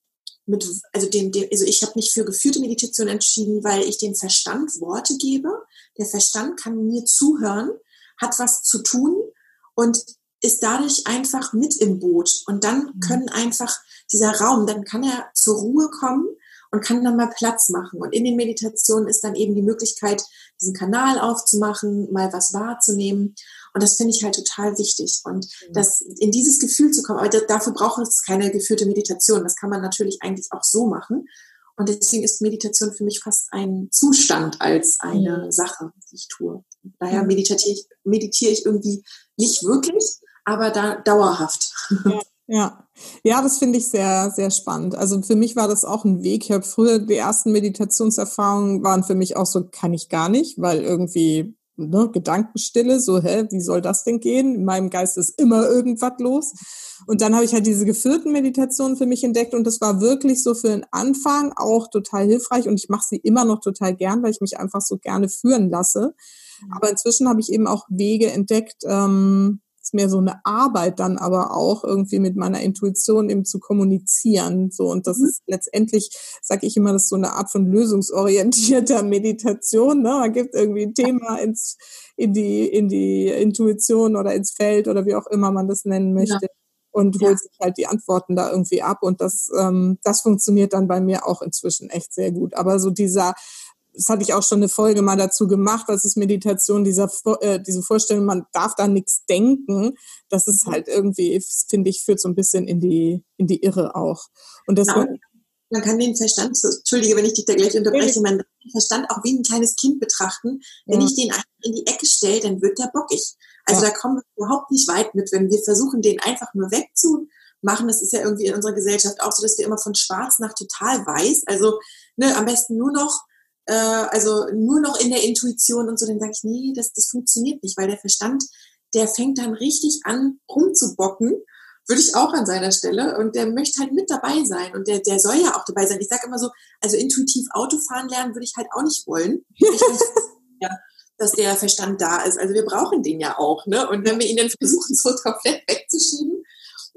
mit, also dem, dem also ich habe mich für geführte Meditation entschieden, weil ich dem Verstand Worte gebe. Der Verstand kann mir zuhören, hat was zu tun und ist dadurch einfach mit im Boot. Und dann mhm. können einfach dieser Raum, dann kann er zur Ruhe kommen und kann dann mal Platz machen. Und in den Meditationen ist dann eben die Möglichkeit, diesen Kanal aufzumachen, mal was wahrzunehmen. Und das finde ich halt total wichtig. Und mhm. das, in dieses Gefühl zu kommen, aber dafür braucht es keine geführte Meditation. Das kann man natürlich eigentlich auch so machen. Und deswegen ist Meditation für mich fast ein Zustand als eine mhm. Sache, die ich tue. Daher meditiere ich, meditiere ich irgendwie nicht wirklich, aber da dauerhaft. Ja. Ja, ja, das finde ich sehr, sehr spannend. Also für mich war das auch ein Weg. Ich habe früher die ersten Meditationserfahrungen waren für mich auch so, kann ich gar nicht, weil irgendwie ne, Gedankenstille, so, hä, wie soll das denn gehen? In meinem Geist ist immer irgendwas los. Und dann habe ich halt diese geführten Meditationen für mich entdeckt und das war wirklich so für den Anfang auch total hilfreich und ich mache sie immer noch total gern, weil ich mich einfach so gerne führen lasse. Mhm. Aber inzwischen habe ich eben auch Wege entdeckt, ähm, ist mehr so eine Arbeit dann aber auch irgendwie mit meiner Intuition eben zu kommunizieren. So und das mhm. ist letztendlich, sage ich immer, das ist so eine Art von lösungsorientierter Meditation. Ne? Man gibt irgendwie ein Thema ins in die in die Intuition oder ins Feld oder wie auch immer man das nennen möchte. Ja und holt ja. sich halt die Antworten da irgendwie ab. Und das, ähm, das funktioniert dann bei mir auch inzwischen echt sehr gut. Aber so dieser das hatte ich auch schon eine Folge mal dazu gemacht, was ist Meditation, dieser, äh, diese Vorstellung, man darf da nichts denken, das ist halt irgendwie, finde ich, führt so ein bisschen in die, in die Irre auch. Und das ja, man kann den Verstand, entschuldige, wenn ich dich da gleich unterbreche, man kann den Verstand auch wie ein kleines Kind betrachten. Wenn ja. ich den in die Ecke stelle, dann wird der bockig. Also ja. da kommen wir überhaupt nicht weit mit, wenn wir versuchen, den einfach nur wegzumachen. Das ist ja irgendwie in unserer Gesellschaft auch so, dass wir immer von schwarz nach total weiß, also ne, am besten nur noch äh, also nur noch in der Intuition und so, dann sage ich, nee, das, das funktioniert nicht, weil der Verstand, der fängt dann richtig an rumzubocken, würde ich auch an seiner Stelle und der möchte halt mit dabei sein und der, der soll ja auch dabei sein. Ich sage immer so, also intuitiv Autofahren lernen würde ich halt auch nicht wollen. ja, dass der Verstand da ist. Also wir brauchen den ja auch, ne? Und wenn wir ihn dann versuchen, so komplett wegzuschieben,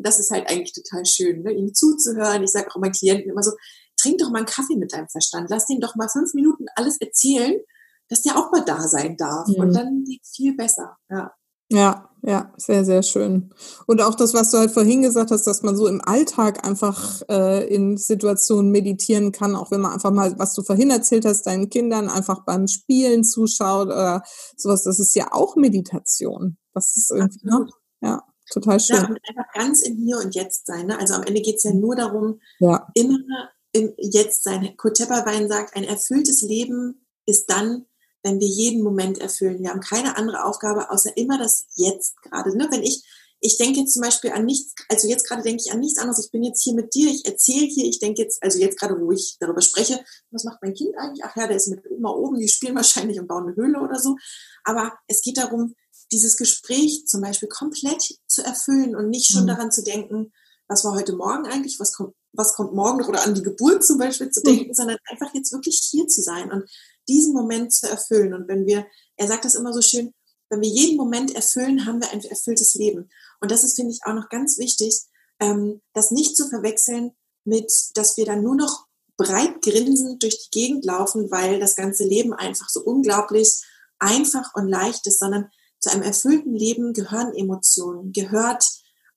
das ist halt eigentlich total schön, ne? ihm zuzuhören. Ich sage auch meinen Klienten immer so, trink doch mal einen Kaffee mit deinem Verstand. Lass den doch mal fünf Minuten alles erzählen, dass der auch mal da sein darf. Mhm. Und dann geht viel besser. Ja. Ja, ja, sehr, sehr schön. Und auch das, was du halt vorhin gesagt hast, dass man so im Alltag einfach äh, in Situationen meditieren kann, auch wenn man einfach mal, was du vorhin erzählt hast, deinen Kindern einfach beim Spielen zuschaut oder sowas, das ist ja auch Meditation. Das ist irgendwie, ne? ja, total schön. Ja, und einfach ganz im Hier und Jetzt sein. Ne? Also am Ende geht es ja nur darum, ja. immer im Jetzt sein. Kurt Tepperwein sagt, ein erfülltes Leben ist dann, wenn wir jeden Moment erfüllen. Wir haben keine andere Aufgabe, außer immer das Jetzt gerade. Ne? Wenn ich, ich denke jetzt zum Beispiel an nichts, also jetzt gerade denke ich an nichts anderes. Ich bin jetzt hier mit dir, ich erzähle hier, ich denke jetzt, also jetzt gerade, wo ich darüber spreche, was macht mein Kind eigentlich? Ach ja, der ist mit Oma oben, die spielen wahrscheinlich und bauen eine Höhle oder so. Aber es geht darum, dieses Gespräch zum Beispiel komplett zu erfüllen und nicht schon mhm. daran zu denken, was war heute Morgen eigentlich, was kommt was kommt morgen noch oder an die Geburt zum Beispiel zu denken, mhm. sondern einfach jetzt wirklich hier zu sein und diesen Moment zu erfüllen. Und wenn wir, er sagt das immer so schön, wenn wir jeden Moment erfüllen, haben wir ein erfülltes Leben. Und das ist, finde ich, auch noch ganz wichtig, ähm, das nicht zu verwechseln mit, dass wir dann nur noch breit grinsend durch die Gegend laufen, weil das ganze Leben einfach so unglaublich einfach und leicht ist, sondern zu einem erfüllten Leben gehören Emotionen, gehört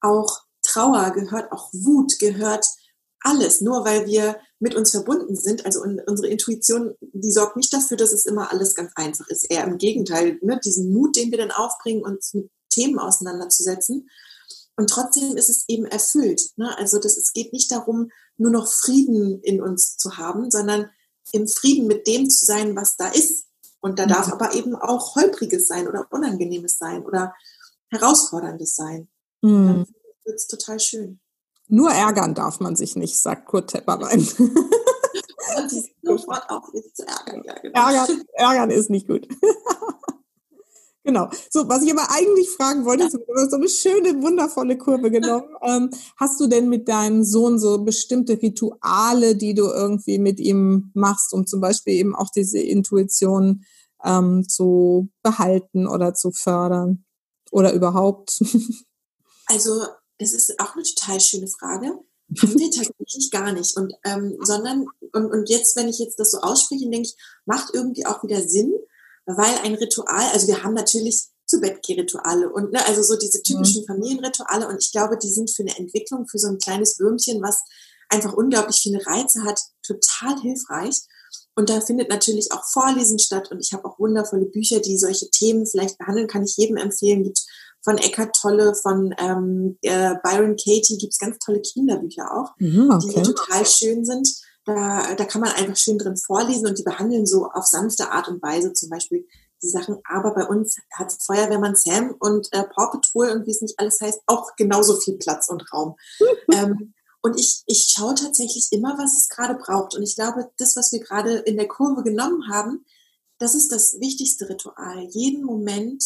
auch Trauer, gehört auch Wut, gehört alles, nur weil wir mit uns verbunden sind. Also unsere Intuition, die sorgt nicht dafür, dass es immer alles ganz einfach ist. Eher im Gegenteil, ne? diesen Mut, den wir dann aufbringen, uns mit Themen auseinanderzusetzen. Und trotzdem ist es eben erfüllt. Ne? Also das, es geht nicht darum, nur noch Frieden in uns zu haben, sondern im Frieden mit dem zu sein, was da ist. Und da darf mhm. aber eben auch Holpriges sein oder Unangenehmes sein oder Herausforderndes sein. Mhm. Dann wird es total schön. Nur ärgern darf man sich nicht, sagt Kurt Tepperwein. Und sofort auch nicht zu ärgern. Ja, genau. ärgern. Ärgern ist nicht gut. Genau. So, was ich aber eigentlich fragen wollte, ist so eine schöne, wundervolle Kurve genommen. Ähm, hast du denn mit deinem Sohn so bestimmte Rituale, die du irgendwie mit ihm machst, um zum Beispiel eben auch diese Intuition ähm, zu behalten oder zu fördern? Oder überhaupt? Also, das ist auch eine total schöne Frage. Haben wir tatsächlich gar nicht. Und, ähm, sondern, und, und jetzt, wenn ich jetzt das so ausspreche, denke ich, macht irgendwie auch wieder Sinn, weil ein Ritual, also wir haben natürlich zu Bettgeh-Rituale und ne, also so diese typischen mhm. Familienrituale und ich glaube, die sind für eine Entwicklung, für so ein kleines Würmchen, was einfach unglaublich viele Reize hat, total hilfreich. Und da findet natürlich auch Vorlesen statt und ich habe auch wundervolle Bücher, die solche Themen vielleicht behandeln, kann ich jedem empfehlen. Gibt von Eckhart Tolle, von ähm, äh, Byron Katie gibt's ganz tolle Kinderbücher auch, mhm, okay. die total schön sind. Da, da kann man einfach schön drin vorlesen und die behandeln so auf sanfte Art und Weise zum Beispiel die Sachen. Aber bei uns hat Feuerwehrmann Sam und äh, Paw Patrol und wie es nicht alles heißt, auch genauso viel Platz und Raum. ähm, und ich, ich schaue tatsächlich immer, was es gerade braucht. Und ich glaube, das, was wir gerade in der Kurve genommen haben, das ist das wichtigste Ritual. Jeden Moment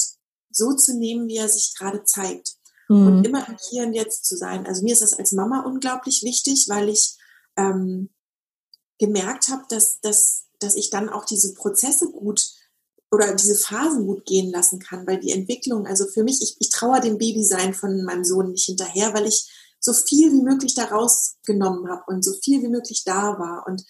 so zu nehmen, wie er sich gerade zeigt. Mhm. Und immer im Hier und Jetzt zu sein. Also mir ist das als Mama unglaublich wichtig, weil ich ähm, gemerkt habe, dass, dass, dass ich dann auch diese Prozesse gut oder diese Phasen gut gehen lassen kann, weil die Entwicklung, also für mich, ich, ich traue dem Babysein von meinem Sohn nicht hinterher, weil ich so viel wie möglich da rausgenommen habe und so viel wie möglich da war. Und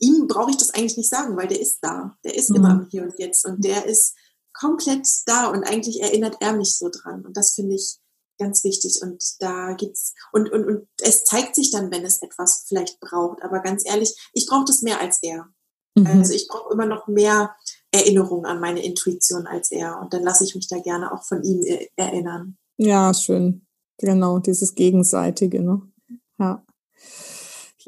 ihm brauche ich das eigentlich nicht sagen, weil der ist da. Der ist mhm. immer im Hier und Jetzt und der ist komplett da und eigentlich erinnert er mich so dran. Und das finde ich ganz wichtig. Und da gibt's, und, und, und es zeigt sich dann, wenn es etwas vielleicht braucht. Aber ganz ehrlich, ich brauche das mehr als er. Mhm. Also ich brauche immer noch mehr Erinnerung an meine Intuition als er. Und dann lasse ich mich da gerne auch von ihm erinnern. Ja, schön. Genau, dieses Gegenseitige, ne? Ja.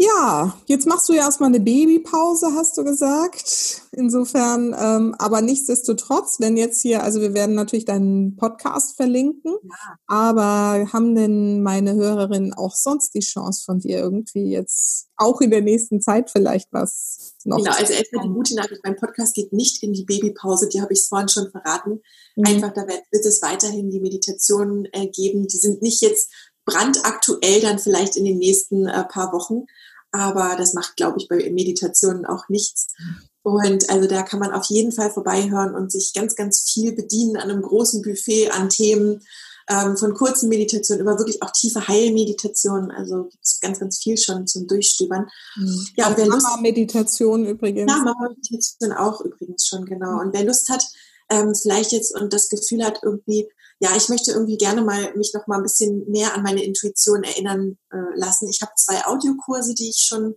Ja, jetzt machst du ja erstmal eine Babypause, hast du gesagt. Insofern, ähm, aber nichtsdestotrotz, wenn jetzt hier, also wir werden natürlich deinen Podcast verlinken, ja. aber haben denn meine Hörerinnen auch sonst die Chance von dir irgendwie jetzt auch in der nächsten Zeit vielleicht was noch? Genau, also erstmal die gute Nachricht, mein Podcast geht nicht in die Babypause, die habe ich vorhin schon verraten. Mhm. Einfach, da wird es weiterhin die Meditationen äh, geben. Die sind nicht jetzt brandaktuell dann vielleicht in den nächsten äh, paar Wochen, aber das macht, glaube ich, bei Meditationen auch nichts. Und also da kann man auf jeden Fall vorbeihören und sich ganz, ganz viel bedienen an einem großen Buffet an Themen, ähm, von kurzen Meditationen über wirklich auch tiefe Heilmeditationen. Also gibt es ganz, ganz viel schon zum Durchstöbern. Mhm. Ja, und wer Lust, Meditation übrigens. Ja, Mama-Meditation auch übrigens schon, genau. Und wer Lust hat, ähm, vielleicht jetzt und das Gefühl hat, irgendwie, ja, ich möchte irgendwie gerne mal mich noch mal ein bisschen mehr an meine Intuition erinnern äh, lassen. Ich habe zwei Audiokurse, die ich schon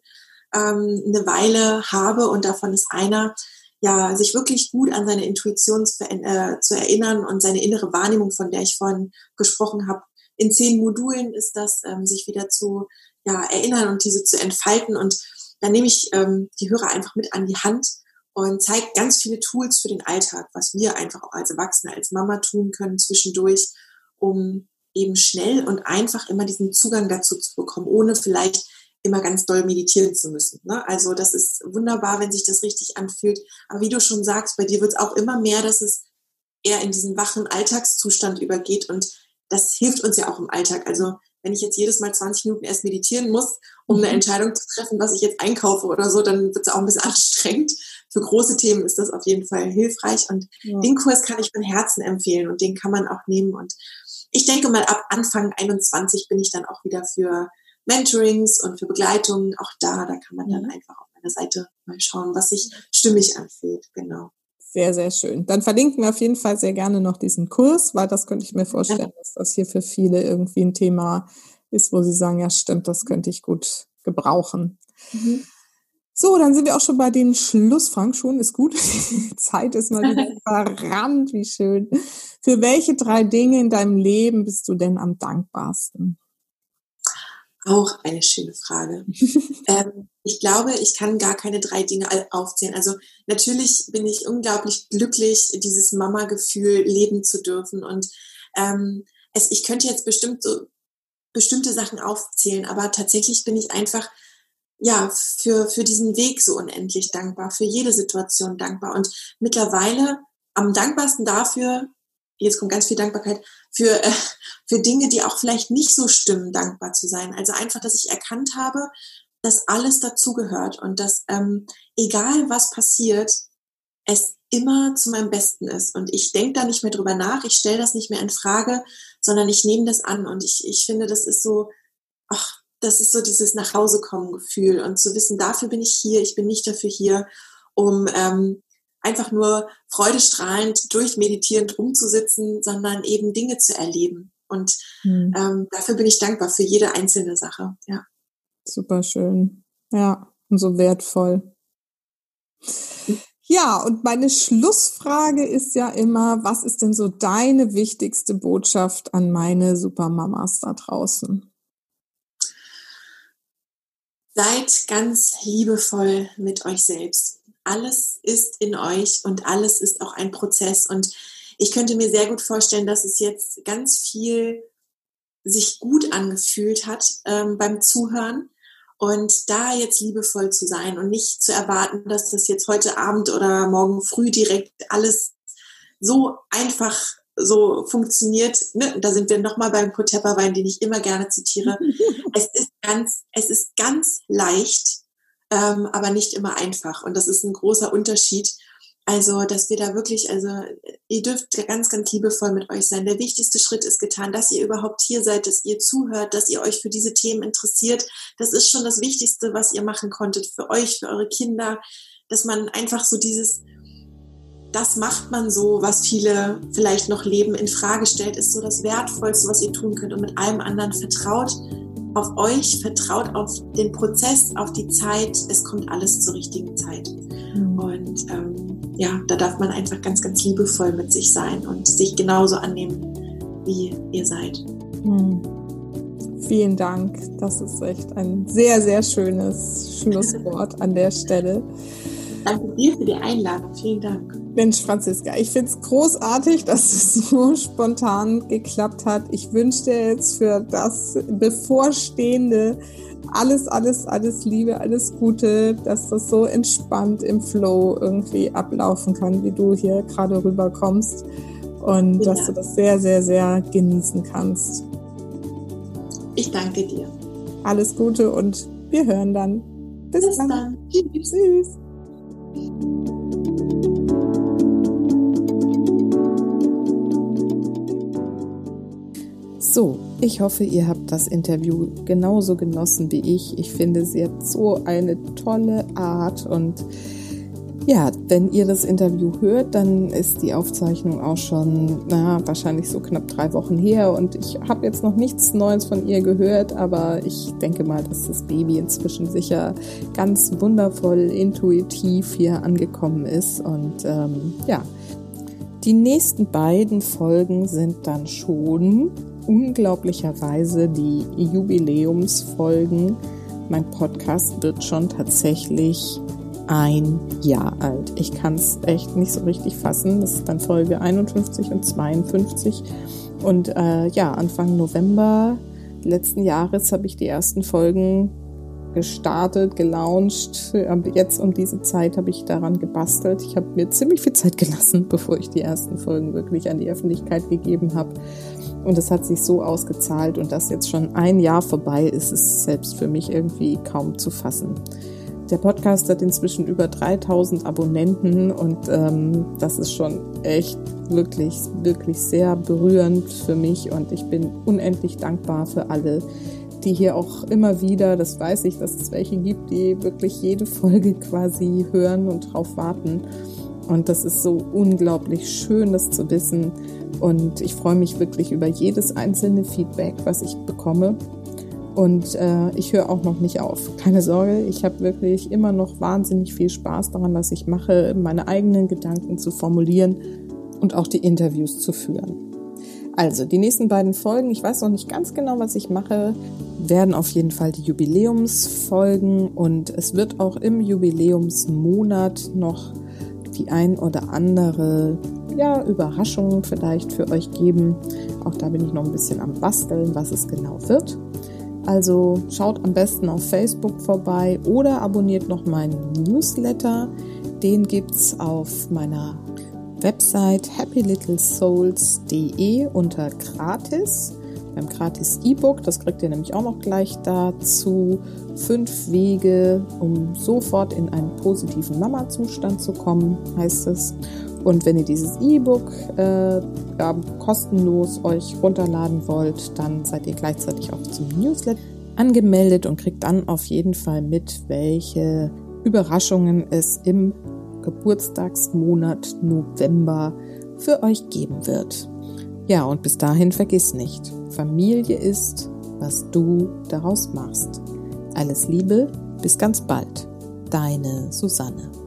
ähm, eine Weile habe und davon ist einer, ja, sich wirklich gut an seine Intuition zu, äh, zu erinnern und seine innere Wahrnehmung, von der ich vorhin gesprochen habe. In zehn Modulen ist das, ähm, sich wieder zu ja, erinnern und diese zu entfalten. Und da nehme ich ähm, die Hörer einfach mit an die Hand und zeigt ganz viele Tools für den Alltag, was wir einfach auch als Erwachsene, als Mama tun können zwischendurch, um eben schnell und einfach immer diesen Zugang dazu zu bekommen, ohne vielleicht immer ganz doll meditieren zu müssen. Ne? Also das ist wunderbar, wenn sich das richtig anfühlt. Aber wie du schon sagst, bei dir wird es auch immer mehr, dass es eher in diesen wachen Alltagszustand übergeht und das hilft uns ja auch im Alltag. Also wenn ich jetzt jedes Mal 20 Minuten erst meditieren muss, um eine mhm. Entscheidung zu treffen, was ich jetzt einkaufe oder so, dann wird es auch ein bisschen anstrengend für große Themen ist das auf jeden Fall hilfreich. Und ja. den Kurs kann ich von Herzen empfehlen und den kann man auch nehmen. Und ich denke mal, ab Anfang 21 bin ich dann auch wieder für Mentorings und für Begleitungen auch da. Da kann man dann einfach auf meiner Seite mal schauen, was sich stimmig anfühlt. Genau. Sehr, sehr schön. Dann verlinken wir auf jeden Fall sehr gerne noch diesen Kurs, weil das könnte ich mir vorstellen, ja. dass das hier für viele irgendwie ein Thema ist, wo sie sagen, ja stimmt, das könnte ich gut gebrauchen. Mhm. So, dann sind wir auch schon bei den Schlussfragen. Schon ist gut. Die Zeit ist mal wieder verrannt. Wie schön. Für welche drei Dinge in deinem Leben bist du denn am dankbarsten? Auch eine schöne Frage. ähm, ich glaube, ich kann gar keine drei Dinge aufzählen. Also natürlich bin ich unglaublich glücklich, dieses Mama-Gefühl leben zu dürfen. Und ähm, es, ich könnte jetzt bestimmt so bestimmte Sachen aufzählen, aber tatsächlich bin ich einfach ja, für, für diesen Weg so unendlich dankbar, für jede Situation dankbar. Und mittlerweile am dankbarsten dafür, jetzt kommt ganz viel Dankbarkeit, für, äh, für Dinge, die auch vielleicht nicht so stimmen, dankbar zu sein. Also einfach, dass ich erkannt habe, dass alles dazugehört und dass ähm, egal was passiert, es immer zu meinem Besten ist. Und ich denke da nicht mehr drüber nach, ich stelle das nicht mehr in Frage, sondern ich nehme das an. Und ich, ich finde, das ist so, ach, das ist so dieses Nachhausekommen-Gefühl und zu wissen, dafür bin ich hier, ich bin nicht dafür hier, um ähm, einfach nur freudestrahlend durchmeditierend rumzusitzen, sondern eben Dinge zu erleben. Und hm. ähm, dafür bin ich dankbar für jede einzelne Sache. Ja. Super schön. Ja, und so wertvoll. Ja, und meine Schlussfrage ist ja immer, was ist denn so deine wichtigste Botschaft an meine Supermamas da draußen? Seid ganz liebevoll mit euch selbst. Alles ist in euch und alles ist auch ein Prozess. Und ich könnte mir sehr gut vorstellen, dass es jetzt ganz viel sich gut angefühlt hat ähm, beim Zuhören und da jetzt liebevoll zu sein und nicht zu erwarten, dass das jetzt heute Abend oder morgen früh direkt alles so einfach so funktioniert. Ne? Da sind wir nochmal beim Kotepperwein, den ich immer gerne zitiere. es ist ganz, es ist ganz leicht, ähm, aber nicht immer einfach. Und das ist ein großer Unterschied. Also, dass wir da wirklich, also ihr dürft ganz, ganz liebevoll mit euch sein. Der wichtigste Schritt ist getan, dass ihr überhaupt hier seid, dass ihr zuhört, dass ihr euch für diese Themen interessiert. Das ist schon das Wichtigste, was ihr machen konntet für euch, für eure Kinder, dass man einfach so dieses, das macht man so, was viele vielleicht noch leben, in Frage stellt, ist so das Wertvollste, was ihr tun könnt und mit allem anderen vertraut auf euch, vertraut auf den Prozess, auf die Zeit. Es kommt alles zur richtigen Zeit. Mhm. Und ähm, ja, da darf man einfach ganz, ganz liebevoll mit sich sein und sich genauso annehmen, wie ihr seid. Mhm. Vielen Dank. Das ist echt ein sehr, sehr schönes Schlusswort an der Stelle. Danke dir für die Einladung. Vielen Dank. Mensch, Franziska, ich finde es großartig, dass es so spontan geklappt hat. Ich wünsche dir jetzt für das bevorstehende alles, alles, alles Liebe, alles Gute, dass das so entspannt im Flow irgendwie ablaufen kann, wie du hier gerade rüberkommst und ja. dass du das sehr, sehr, sehr genießen kannst. Ich danke dir. Alles Gute und wir hören dann. Bis, Bis dann. dann. Tschüss. So, ich hoffe, ihr habt das Interview genauso genossen wie ich. Ich finde, sie hat so eine tolle Art und ja, wenn ihr das Interview hört, dann ist die Aufzeichnung auch schon, na, wahrscheinlich so knapp drei Wochen her und ich habe jetzt noch nichts Neues von ihr gehört, aber ich denke mal, dass das Baby inzwischen sicher ganz wundervoll intuitiv hier angekommen ist und ähm, ja, die nächsten beiden Folgen sind dann schon unglaublicherweise die Jubiläumsfolgen. Mein Podcast wird schon tatsächlich ein Jahr alt. Ich kann es echt nicht so richtig fassen. Das ist dann Folge 51 und 52. Und äh, ja, Anfang November letzten Jahres habe ich die ersten Folgen gestartet, gelauncht. Jetzt um diese Zeit habe ich daran gebastelt. Ich habe mir ziemlich viel Zeit gelassen, bevor ich die ersten Folgen wirklich an die Öffentlichkeit gegeben habe. Und es hat sich so ausgezahlt und dass jetzt schon ein Jahr vorbei ist, ist selbst für mich irgendwie kaum zu fassen. Der Podcast hat inzwischen über 3000 Abonnenten und ähm, das ist schon echt wirklich, wirklich sehr berührend für mich und ich bin unendlich dankbar für alle, die hier auch immer wieder, das weiß ich, dass es welche gibt, die wirklich jede Folge quasi hören und drauf warten. Und das ist so unglaublich schön, das zu wissen. Und ich freue mich wirklich über jedes einzelne Feedback, was ich bekomme. Und äh, ich höre auch noch nicht auf. Keine Sorge, ich habe wirklich immer noch wahnsinnig viel Spaß daran, was ich mache, meine eigenen Gedanken zu formulieren und auch die Interviews zu führen. Also, die nächsten beiden Folgen, ich weiß noch nicht ganz genau, was ich mache, werden auf jeden Fall die Jubiläumsfolgen und es wird auch im Jubiläumsmonat noch die ein oder andere ja, Überraschung vielleicht für euch geben. Auch da bin ich noch ein bisschen am Basteln, was es genau wird. Also schaut am besten auf Facebook vorbei oder abonniert noch meinen Newsletter. Den gibt's auf meiner Website happylittlesouls.de unter gratis. Beim gratis E-Book, das kriegt ihr nämlich auch noch gleich dazu. Fünf Wege, um sofort in einen positiven Mama-Zustand zu kommen, heißt es. Und wenn ihr dieses E-Book äh, kostenlos euch runterladen wollt, dann seid ihr gleichzeitig auch zum Newsletter angemeldet und kriegt dann auf jeden Fall mit, welche Überraschungen es im Geburtstagsmonat November für euch geben wird. Ja, und bis dahin vergiss nicht, Familie ist, was du daraus machst. Alles Liebe, bis ganz bald. Deine Susanne.